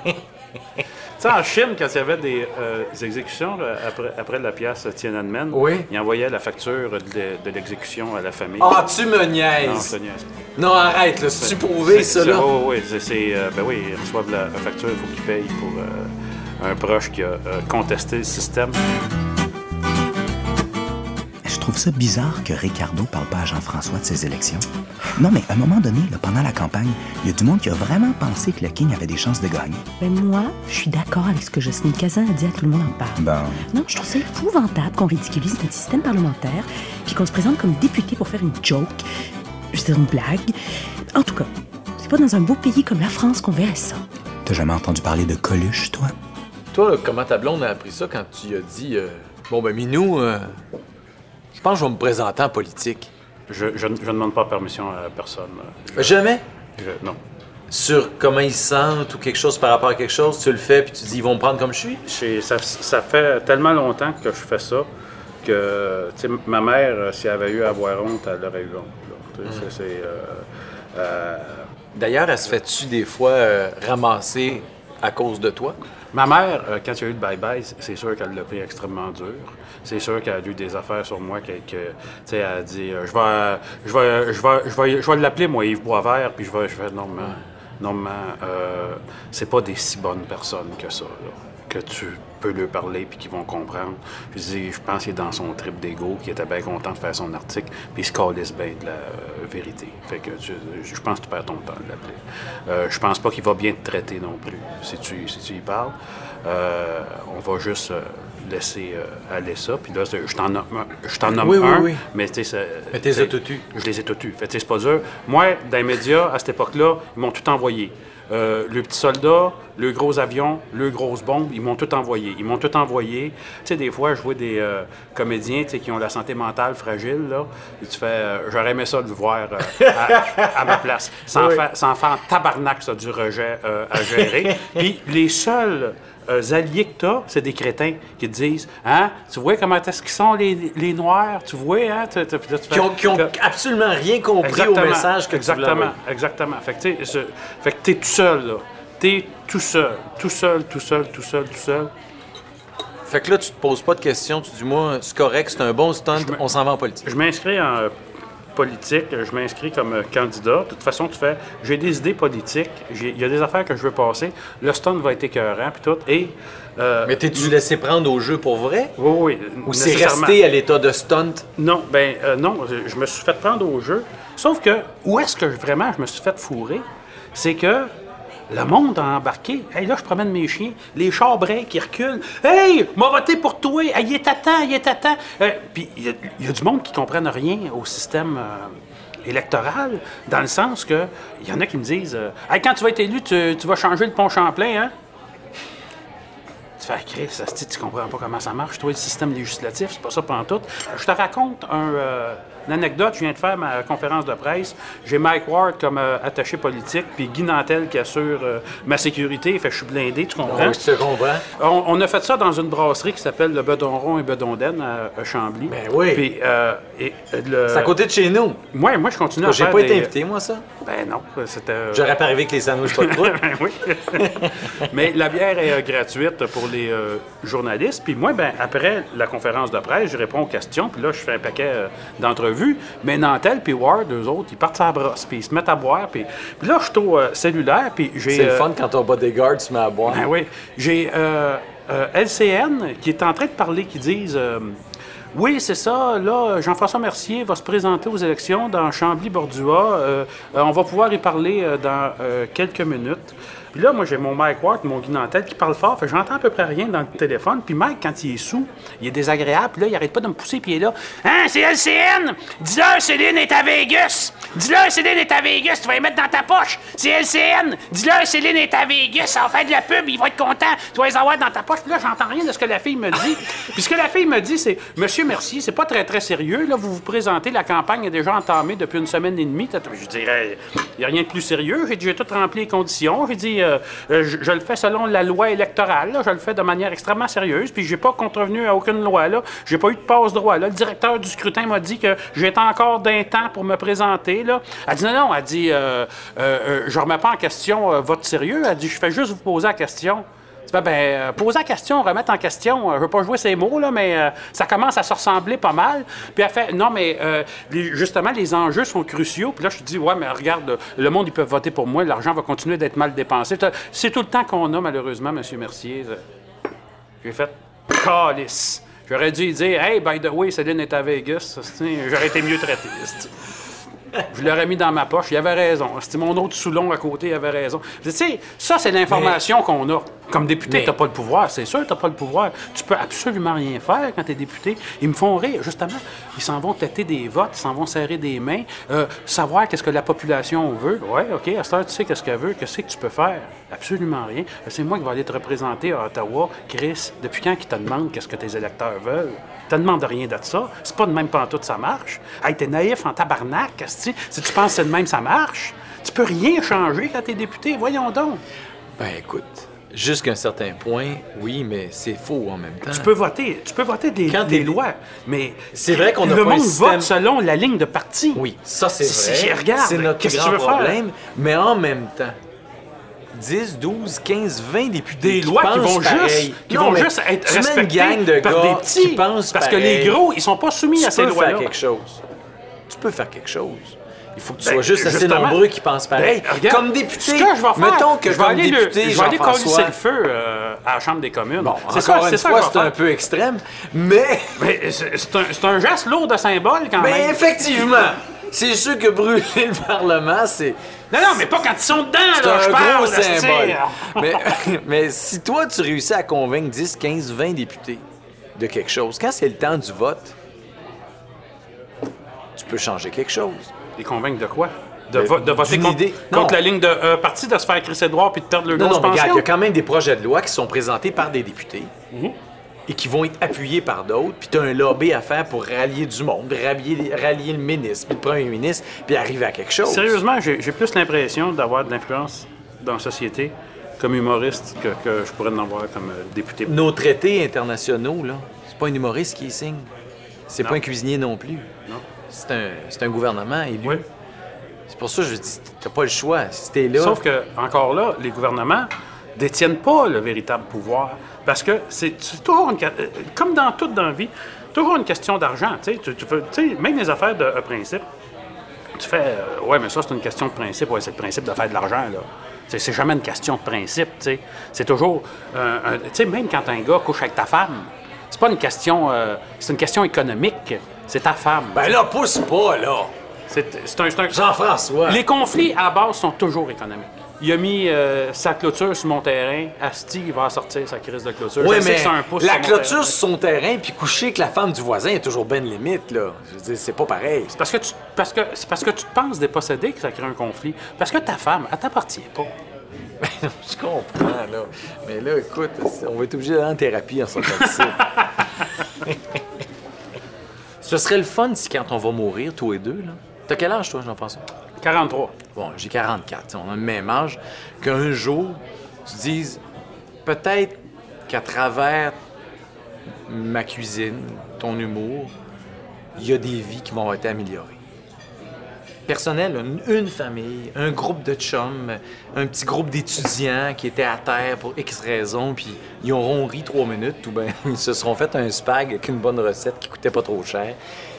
[SPEAKER 5] Sais, en Chine, quand il y avait des, euh, des exécutions là, après, après la pièce Tiananmen,
[SPEAKER 4] Oui.
[SPEAKER 5] ils envoyaient la facture de, de l'exécution à la famille.
[SPEAKER 4] Ah, tu me
[SPEAKER 5] non,
[SPEAKER 4] niaises.
[SPEAKER 5] je te niaise.
[SPEAKER 4] Non, arrête, là. Tu prouvé,
[SPEAKER 5] C'est-
[SPEAKER 4] ça,
[SPEAKER 5] c'est-
[SPEAKER 4] là.
[SPEAKER 5] Oui, oui, c'est- c'est, euh, ben oui, ils reçoivent la, la facture, il faut qu'ils payent pour euh, un proche qui a contesté le système.
[SPEAKER 3] Je trouve ça bizarre que Ricardo parle pas à Jean-François de ses élections? Non, mais à un moment donné, là, pendant la campagne, il y a du monde qui a vraiment pensé que le King avait des chances de gagner.
[SPEAKER 2] Ben moi, je suis d'accord avec ce que Jocelyne Cazin a dit à tout le monde en parle.
[SPEAKER 3] Bon.
[SPEAKER 2] Non, je trouve ça épouvantable qu'on ridiculise notre système parlementaire, puis qu'on se présente comme député pour faire une joke, je veux dire une blague. En tout cas, c'est pas dans un beau pays comme la France qu'on verrait ça.
[SPEAKER 3] T'as jamais entendu parler de Coluche, toi?
[SPEAKER 4] Toi, là, comment ta blonde a appris ça quand tu as dit euh, Bon, ben, Minou, euh, je pense que je vais me présenter en politique.
[SPEAKER 5] Je, je ne je ne demande pas permission à personne. là.
[SPEAKER 4] Jamais?
[SPEAKER 5] non.
[SPEAKER 4] Sur comment ils se sentent ou quelque chose par rapport à quelque chose, tu le fais puis tu dis Ils vont me prendre comme je suis?
[SPEAKER 5] Ça, ça fait tellement longtemps que je fais ça que ma mère, euh, si elle avait eu à avoir honte, elle aurait eu honte. c'est, euh, euh,
[SPEAKER 4] D'ailleurs, elle se fait-tu des fois euh, ramasser à cause de toi?
[SPEAKER 5] Ma mère, euh, quand il y a eu le bye-bye, c'est sûr qu'elle l'a pris extrêmement dur. C'est sûr qu'elle a lu des affaires sur moi que, que, elle a dit euh, je vais je vais je vais je vais je vais l'appeler moi Yves Boisvert puis je vais je vais non maman, non euh, c'est pas des si bonnes personnes que ça là, que tu peux leur parler puis qu'ils vont comprendre. Je dis je pense qu'il est dans son trip d'ego, qu'il était bien content de faire son article puis il se calisse bien de la euh, vérité. Fait que je, je pense que tu perds ton temps de l'appeler. Euh, je pense pas qu'il va bien te traiter non plus si tu si tu y parles. Euh, on va juste euh, laisser euh, aller ça. Puis là, je t'en nomme, un- je t'en nomme
[SPEAKER 4] Oui,
[SPEAKER 5] un,
[SPEAKER 4] oui.
[SPEAKER 5] mais tu sais, ça-
[SPEAKER 4] Mais
[SPEAKER 5] tu
[SPEAKER 4] as eu.
[SPEAKER 5] Je les ai tout eus. Fait c'est pas dur. Moi, dans les médias, à cette époque-là, ils m'ont tout envoyé. Euh, le petit soldat, le gros avion, le grosse bombe, ils m'ont tout envoyé. Ils m'ont tout envoyé. Tu sais, des fois, je vois des euh, comédiens qui ont la santé mentale fragile, là. Et tu fais, euh, j'aurais aimé ça de le voir euh, à, à ma place. Sans,
[SPEAKER 4] Oui.
[SPEAKER 5] sans faire en tabarnak, ça, du rejet à gérer. Puis les seuls alliés que tu as, c'est des crétins qui te disent Hein, tu vois comment est-ce qu'ils sont les, les Noirs? Tu vois, hein
[SPEAKER 4] Qui ont, qui ont absolument rien compris
[SPEAKER 5] Exactement,
[SPEAKER 4] au message que tu voulais
[SPEAKER 5] Exactement, exactement. Fait que tu sais, ce- fait que t'es tout seul, là. T'es tout seul, tout seul, tout seul, tout seul, tout seul.
[SPEAKER 4] Fait que là, tu te poses pas de questions, tu dis moi, c'est correct, c'est un bon stunt, on s'en va en politique.
[SPEAKER 5] Je m'inscris en politique, je m'inscris comme euh, candidat. De toute façon, tu fais, j'ai des idées politiques, il y a des affaires que je veux passer. Le stunt va être écœurant, puis tout. Et. euh,
[SPEAKER 4] Mais t'es-tu laissé prendre au jeu pour vrai?
[SPEAKER 5] oui, oui.
[SPEAKER 4] Ou c'est resté à l'état de stunt?
[SPEAKER 5] Non, ben euh, non, je, me suis fait prendre au jeu. Sauf que, où est-ce que vraiment je me suis fait fourrer? C'est que le monde a embarqué. Hey, là, je promène mes chiens. Les chars qui reculent. Hey, m'a voté pour toi. Il est à temps, il est à temps. Euh, Puis, il y, a- du monde qui ne rien au système euh, électoral, dans le sens que il y en a qui me disent euh, Hey, quand tu vas être élu, tu, tu vas changer le pont Champlain, hein? Tu fais, Chris, asti, tu comprends pas comment ça marche, toi, le système législatif, c'est pas ça tout. Je te raconte un, une anecdote. Je viens de faire ma conférence de presse. J'ai Mike Ward comme euh, attaché politique, puis Guy Nantel qui assure euh, ma sécurité. Fait que je suis blindé, tu comprends?
[SPEAKER 4] Oui, je te comprends.
[SPEAKER 5] On, on a fait ça dans une brasserie qui s'appelle le Bedonron et Bedondaine à, à Chambly.
[SPEAKER 4] Ben oui.
[SPEAKER 5] Puis, euh, et, le-
[SPEAKER 4] C'est à côté de chez nous.
[SPEAKER 5] Moi, moi, je continue à
[SPEAKER 4] J'ai
[SPEAKER 5] faire
[SPEAKER 4] pas été
[SPEAKER 5] des-
[SPEAKER 4] invité, moi, ça?
[SPEAKER 5] Ben non, c'était...
[SPEAKER 4] J'aurais pas arrivé avec les sandwichs pas de croûte.
[SPEAKER 5] Ben oui. Mais la bière est gratuite pour les journalistes. Puis moi, ben, après la conférence de presse, je réponds aux questions. Puis là, je fais un paquet euh, Mais Nantel puis Ward, eux autres, ils partent à la brosse. Puis ils se mettent à boire. Puis, puis là, je suis au euh, cellulaire. Puis j'ai...
[SPEAKER 4] C'est le
[SPEAKER 5] euh,
[SPEAKER 4] fun quand ton bodyguard se met à boire.
[SPEAKER 5] ben oui. J'ai euh, LCN qui est en train de parler, qui disent Oui, c'est ça, là, Jean-François Mercier va se présenter aux élections dans Chambly-Bordua. Euh, on va pouvoir y parler dans euh, quelques minutes. Puis là, moi, j'ai mon Mike Ward, mon Guy Nantel, qui parle fort. Fait j'entends à peu près rien dans le téléphone. Puis Mike, quand il est sous, il est désagréable. Puis là, il arrête pas de me pousser. Puis il est là. Hein, c'est LCN! Dis-leur, Céline est à Vegas! Dis-leur, Céline est à Vegas! Tu vas y mettre dans ta poche! C'est LCN! Dis-leur, Céline est à Vegas! Va faire de la pub, il va être content! Tu vas les avoir dans ta poche. Puis là, j'entends rien de ce que la fille me dit. Puis ce que la fille me dit, c'est Monsieur Mercier, c'est pas très, très sérieux. Là, vous vous présentez, la campagne est déjà entamée depuis une semaine et demie. Je dirais, il n'y a rien de plus sérieux. J'ai tout rempli les conditions. J'ai dit, euh, euh, je, le fais selon la loi électorale. Je le fais de manière extrêmement sérieuse. Puis j'ai pas contrevenu à aucune loi. là. J'ai pas eu de passe-droit. là. Le directeur du scrutin m'a dit que j'étais encore d'un temps pour me présenter. Là. Elle dit, non, non. Elle dit, euh, euh, euh, je remets pas en question votre sérieux. Elle dit, je fais juste vous poser la question. Fais, ben, euh, poser la question, remettre en question, euh, je veux pas jouer ces mots, là, mais euh, ça commence à se ressembler pas mal. Puis elle fait, non, mais justement, les enjeux sont cruciaux. Puis là, je te dis, ouais, mais regarde, le monde, ils peuvent voter pour moi, l'argent va continuer d'être mal dépensé. C'est tout le temps qu'on a, malheureusement, M. Mercier. J'ai fait, calice. J'aurais dû dire, hey, by the way, Céline est à Vegas. J'aurais été mieux traité. Je l'aurais mis dans ma poche. Il avait raison. C'était mon autre Soulon à côté, il avait raison. Tu sais, ça, c'est l'information qu'on a. Comme député,
[SPEAKER 4] Mais-
[SPEAKER 5] t'as pas le pouvoir. C'est sûr, t'as pas le pouvoir. Tu peux absolument rien faire quand t'es député. Ils me font rire, justement. Ils s'en vont têter des votes, ils s'en vont serrer des mains, euh, savoir qu'est-ce que la population veut. Ouais, OK, à cette heure, tu sais qu'est-ce qu'elle veut. Qu'est-ce que tu peux faire? Absolument rien. C'est moi qui vais aller te représenter à Ottawa. Chris, depuis quand qu'ils te demandent qu'est-ce que tes électeurs veulent? Te demandent rien de ça. C'est pas de même pantoute, ça marche. Hey, t'es naïf en tabarnak. Si tu penses que c'est de même, ça marche. Tu peux rien changer quand t'es député. Voyons donc.
[SPEAKER 4] Ben écoute, jusqu'à un certain point, oui, mais c'est faux en même temps.
[SPEAKER 5] Tu peux voter, tu peux voter des,
[SPEAKER 4] Quand
[SPEAKER 5] des
[SPEAKER 4] t'es-
[SPEAKER 5] lois, mais
[SPEAKER 4] C'est vrai qu'on n'a
[SPEAKER 5] le
[SPEAKER 4] pas un
[SPEAKER 5] monde
[SPEAKER 4] système-
[SPEAKER 5] vote selon la ligne de parti.
[SPEAKER 4] Oui, ça c'est vrai.
[SPEAKER 5] regarde,
[SPEAKER 4] c'est notre grand
[SPEAKER 5] tu veux faire?
[SPEAKER 4] problème. Mais en même temps, 10, 12, 15, 20 députés
[SPEAKER 5] Des lois qui
[SPEAKER 4] pensent
[SPEAKER 5] vont
[SPEAKER 4] pareil.
[SPEAKER 5] juste, qui
[SPEAKER 4] Non,
[SPEAKER 5] vont juste être
[SPEAKER 4] tu
[SPEAKER 5] respectées
[SPEAKER 4] gang de
[SPEAKER 5] par
[SPEAKER 4] gars
[SPEAKER 5] des petits,
[SPEAKER 4] qui pensent
[SPEAKER 5] parce que les gros, ils sont pas soumis
[SPEAKER 4] tu
[SPEAKER 5] à ces
[SPEAKER 4] peux
[SPEAKER 5] lois-là.
[SPEAKER 4] faire quelque chose. Tu peux faire quelque chose. Il faut que tu
[SPEAKER 5] Ben,
[SPEAKER 4] sois juste assez nombreux qui pensent pareil.
[SPEAKER 5] Ben, regarde,
[SPEAKER 4] comme député,
[SPEAKER 5] ce que je vais faire,
[SPEAKER 4] mettons que
[SPEAKER 5] je vais
[SPEAKER 4] comme
[SPEAKER 5] aller le-
[SPEAKER 4] député,
[SPEAKER 5] je vais aller coller le feu euh, à la Chambre des communes.
[SPEAKER 4] Bon,
[SPEAKER 5] c'est ça, c'est ça
[SPEAKER 4] c'est un peu extrême, mais...
[SPEAKER 5] Mais c'est c'est un, c'est un geste lourd de symbole quand
[SPEAKER 4] Mais
[SPEAKER 5] même.
[SPEAKER 4] effectivement, c'est sûr que brûler le Parlement, c'est...
[SPEAKER 5] Non, non, mais pas quand ils sont dedans,
[SPEAKER 4] C'est
[SPEAKER 5] là,
[SPEAKER 4] un
[SPEAKER 5] je parle, asti.
[SPEAKER 4] symbole. mais, mais si toi, tu réussis à convaincre 10, 15, 20 députés de quelque chose, quand c'est le temps du vote, tu peux changer quelque chose.
[SPEAKER 5] Les convaincre de quoi? De,
[SPEAKER 4] Ben,
[SPEAKER 5] vo- de voter contre,
[SPEAKER 4] idée.
[SPEAKER 5] contre
[SPEAKER 4] Non.
[SPEAKER 5] la ligne de euh, parti, de se faire crisser droit puis de perdre leur
[SPEAKER 4] Non,
[SPEAKER 5] grosse
[SPEAKER 4] non, il y a quand même des projets de loi qui sont présentés par des députés
[SPEAKER 5] Mhm.
[SPEAKER 4] et qui vont être appuyés par d'autres, puis tu as un lobby à faire pour rallier du monde, rallier, rallier le ministre, puis le premier ministre, puis arriver à quelque chose.
[SPEAKER 5] Sérieusement, j'ai plus l'impression d'avoir de l'influence dans la société comme humoriste que, que je pourrais en avoir comme euh, député.
[SPEAKER 4] Nos traités internationaux, là, c'est pas un humoriste qui signe. C'est pas un cuisinier non plus.
[SPEAKER 5] Non.
[SPEAKER 4] C'est un, c'est un gouvernement élu.
[SPEAKER 5] Oui.
[SPEAKER 4] C'est pour ça que je dis, t'as pas le choix. Si t'es là.
[SPEAKER 5] Sauf que, encore là, les gouvernements détiennent pas le véritable pouvoir. Parce que c'est toujours une. euh, Comme dans toute dans la vie, toujours une question d'argent. Tu sais, tu- même les affaires de euh, principe, tu fais. euh, ouais, mais ça, c'est une question de principe. Ouais, c'est le principe de faire de l'argent, là. C'est jamais une question de principe, tu sais. C'est toujours. euh, un- tu sais, même quand un gars couche avec ta femme, c'est pas une question. euh, c'est une question économique. C'est ta femme.
[SPEAKER 4] Ben là, pousse pas, là.
[SPEAKER 5] C'est un, un-
[SPEAKER 4] Jean-François.
[SPEAKER 5] Les conflits, à base, sont toujours économiques. Il a mis euh, sa clôture sur mon terrain. Asti, il va sortir sa crise de clôture.
[SPEAKER 4] Oui,
[SPEAKER 5] Je sais
[SPEAKER 4] mais
[SPEAKER 5] que un pouce
[SPEAKER 4] la
[SPEAKER 5] sur
[SPEAKER 4] clôture
[SPEAKER 5] terrain.
[SPEAKER 4] sur son terrain, puis coucher avec la femme du voisin, il y a toujours ben limite, là. Je veux dire, c'est pas pareil.
[SPEAKER 5] C'est parce que tu, parce que, c'est parce que tu te penses dépossédé que ça crée un conflit. Parce que ta femme, elle t'appartient pas.
[SPEAKER 4] Je comprends, là. Mais là, écoute, on va être obligé d'aller en thérapie en sortant de ça. Ce serait le fun si quand on va mourir, tous et deux, là. T'as quel âge, toi, Jean-François?
[SPEAKER 5] 43.
[SPEAKER 4] Bon, j'ai 44, on a le même âge, qu'un jour, tu dises, peut-être qu'à travers ma cuisine, ton humour, il y a des vies qui vont être améliorées. Personnel, une, une famille, un groupe de chums, un petit groupe d'étudiants qui étaient à terre pour X raisons, puis ils auront ri trois minutes, ou bien ils se seront fait un spag avec une bonne recette qui coûtait pas trop cher.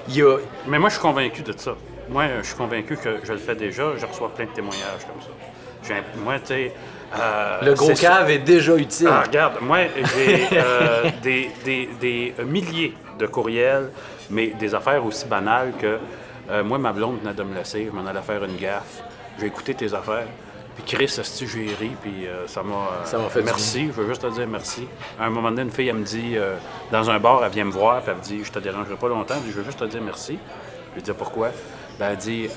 [SPEAKER 4] Il y a,
[SPEAKER 5] Mais moi, je suis convaincu de ça. Moi, je suis convaincu que je le fais déjà. Je reçois plein de témoignages comme ça. Un- Moi, tu sais. euh,
[SPEAKER 4] le gros cave est déjà utile.
[SPEAKER 5] Ah, regarde, moi, j'ai euh, des, des- des milliers de courriels, mais des affaires aussi banales que euh, moi, ma blonde venait de me laisser, je m'en allais faire une gaffe. J'ai écouté tes affaires, Puis Chris, si j'ai ri, puis euh, ça m'a. euh,
[SPEAKER 4] Ça m'a fait
[SPEAKER 5] Merci, je veux juste te dire merci. À un moment donné, une fille, elle me dit, dans un bar, elle vient me voir, puis elle me dit, je te dérangerai pas longtemps, je veux juste te dire merci. Je lui dis, pourquoi? Ben, elle dit,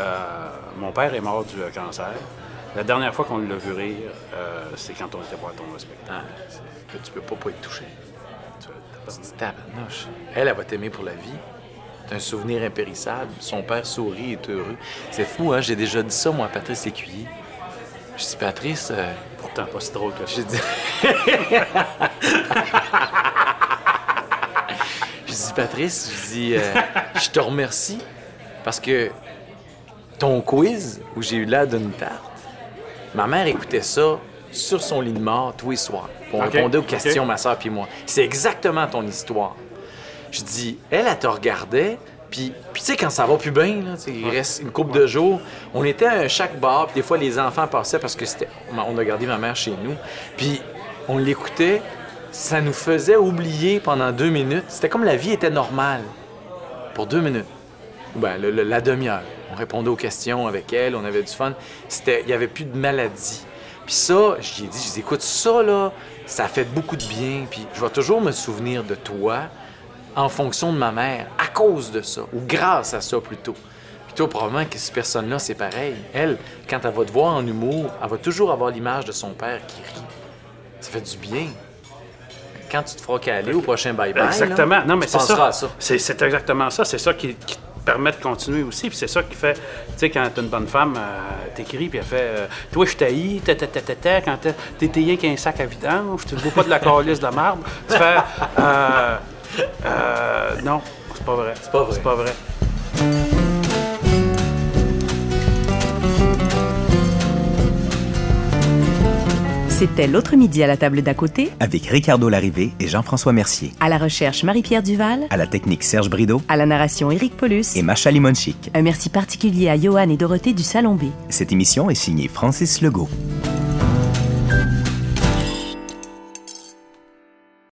[SPEAKER 5] mon père est mort du cancer. La dernière fois qu'on l'a vu rire, euh, c'est quand on était voir ton spectacle.
[SPEAKER 4] Ah, que tu peux pas pas être touché. Tu tabarnouche. Elle, elle va t'aimer pour la vie. C'est un souvenir impérissable. Son père sourit et est heureux. C'est fou, hein? J'ai déjà dit ça, moi, à Patrice Écuyer. Je dis, Patrice, euh,
[SPEAKER 5] Pourtant, pas si drôle que ça.
[SPEAKER 4] j'ai dit. je dis, Patrice, je dis, euh, je te remercie parce que ton quiz où j'ai eu l'air d'une tarte, ma mère écoutait ça sur son lit de mort tous les soirs. Puis On répondait aux questions, ma soeur puis moi. C'est exactement ton histoire. Je dis, elle, elle te regardait, puis, puis tu sais, quand ça va plus bien, là, il reste une couple de jours, on était à chaque bar, puis des fois, les enfants passaient parce que c'était, on a gardé ma mère chez nous, puis on l'écoutait, ça nous faisait oublier pendant deux minutes. C'était comme la vie était normale pour deux minutes. Ben, le- le- la demi-heure. On répondait aux questions avec elle, on avait du fun. C'était, il n'y avait plus de maladie. Puis ça, j'y ai dit, je dis, écoute, ça, là, ça a fait beaucoup de bien. Puis je vais toujours me souvenir de toi en fonction de ma mère, à cause de ça, ou grâce à ça plutôt. Puis toi, probablement que cette personne-là, c'est pareil. Elle, quand elle va te voir en humour, elle va toujours avoir l'image de son père qui rit. Ça fait du bien. Quand tu te feras caler au prochain bye-bye, là,
[SPEAKER 5] Exactement. Non, mais c'est ça. C'est, exactement ça. C'est ça qui, qui te permet de continuer aussi. Puis c'est ça qui fait. Tu sais, quand t'es une bonne femme, euh, t'écris, puis elle fait euh, Toi, je t'haïs, ta, ta, ta, ta, ta, quand t'es- t'es rien qu'un sac à vidange, tu ne bois pas de la calice de marbre. Tu fais euh, euh, Non, c'est pas vrai.
[SPEAKER 4] C'est pas vrai.
[SPEAKER 5] C'est pas vrai.
[SPEAKER 2] C'était l'autre midi à la table d'à côté,
[SPEAKER 3] Avec Ricardo Larrivé et Jean-François Mercier.
[SPEAKER 2] à la recherche Marie-Pierre Duval,
[SPEAKER 3] À la technique Serge Brideau
[SPEAKER 2] à la narration Éric Paulus.
[SPEAKER 3] et Macha Limonchik.
[SPEAKER 2] Un merci particulier à Johan et Dorothée du Salon B.
[SPEAKER 3] Cette émission est signée Francis Legault.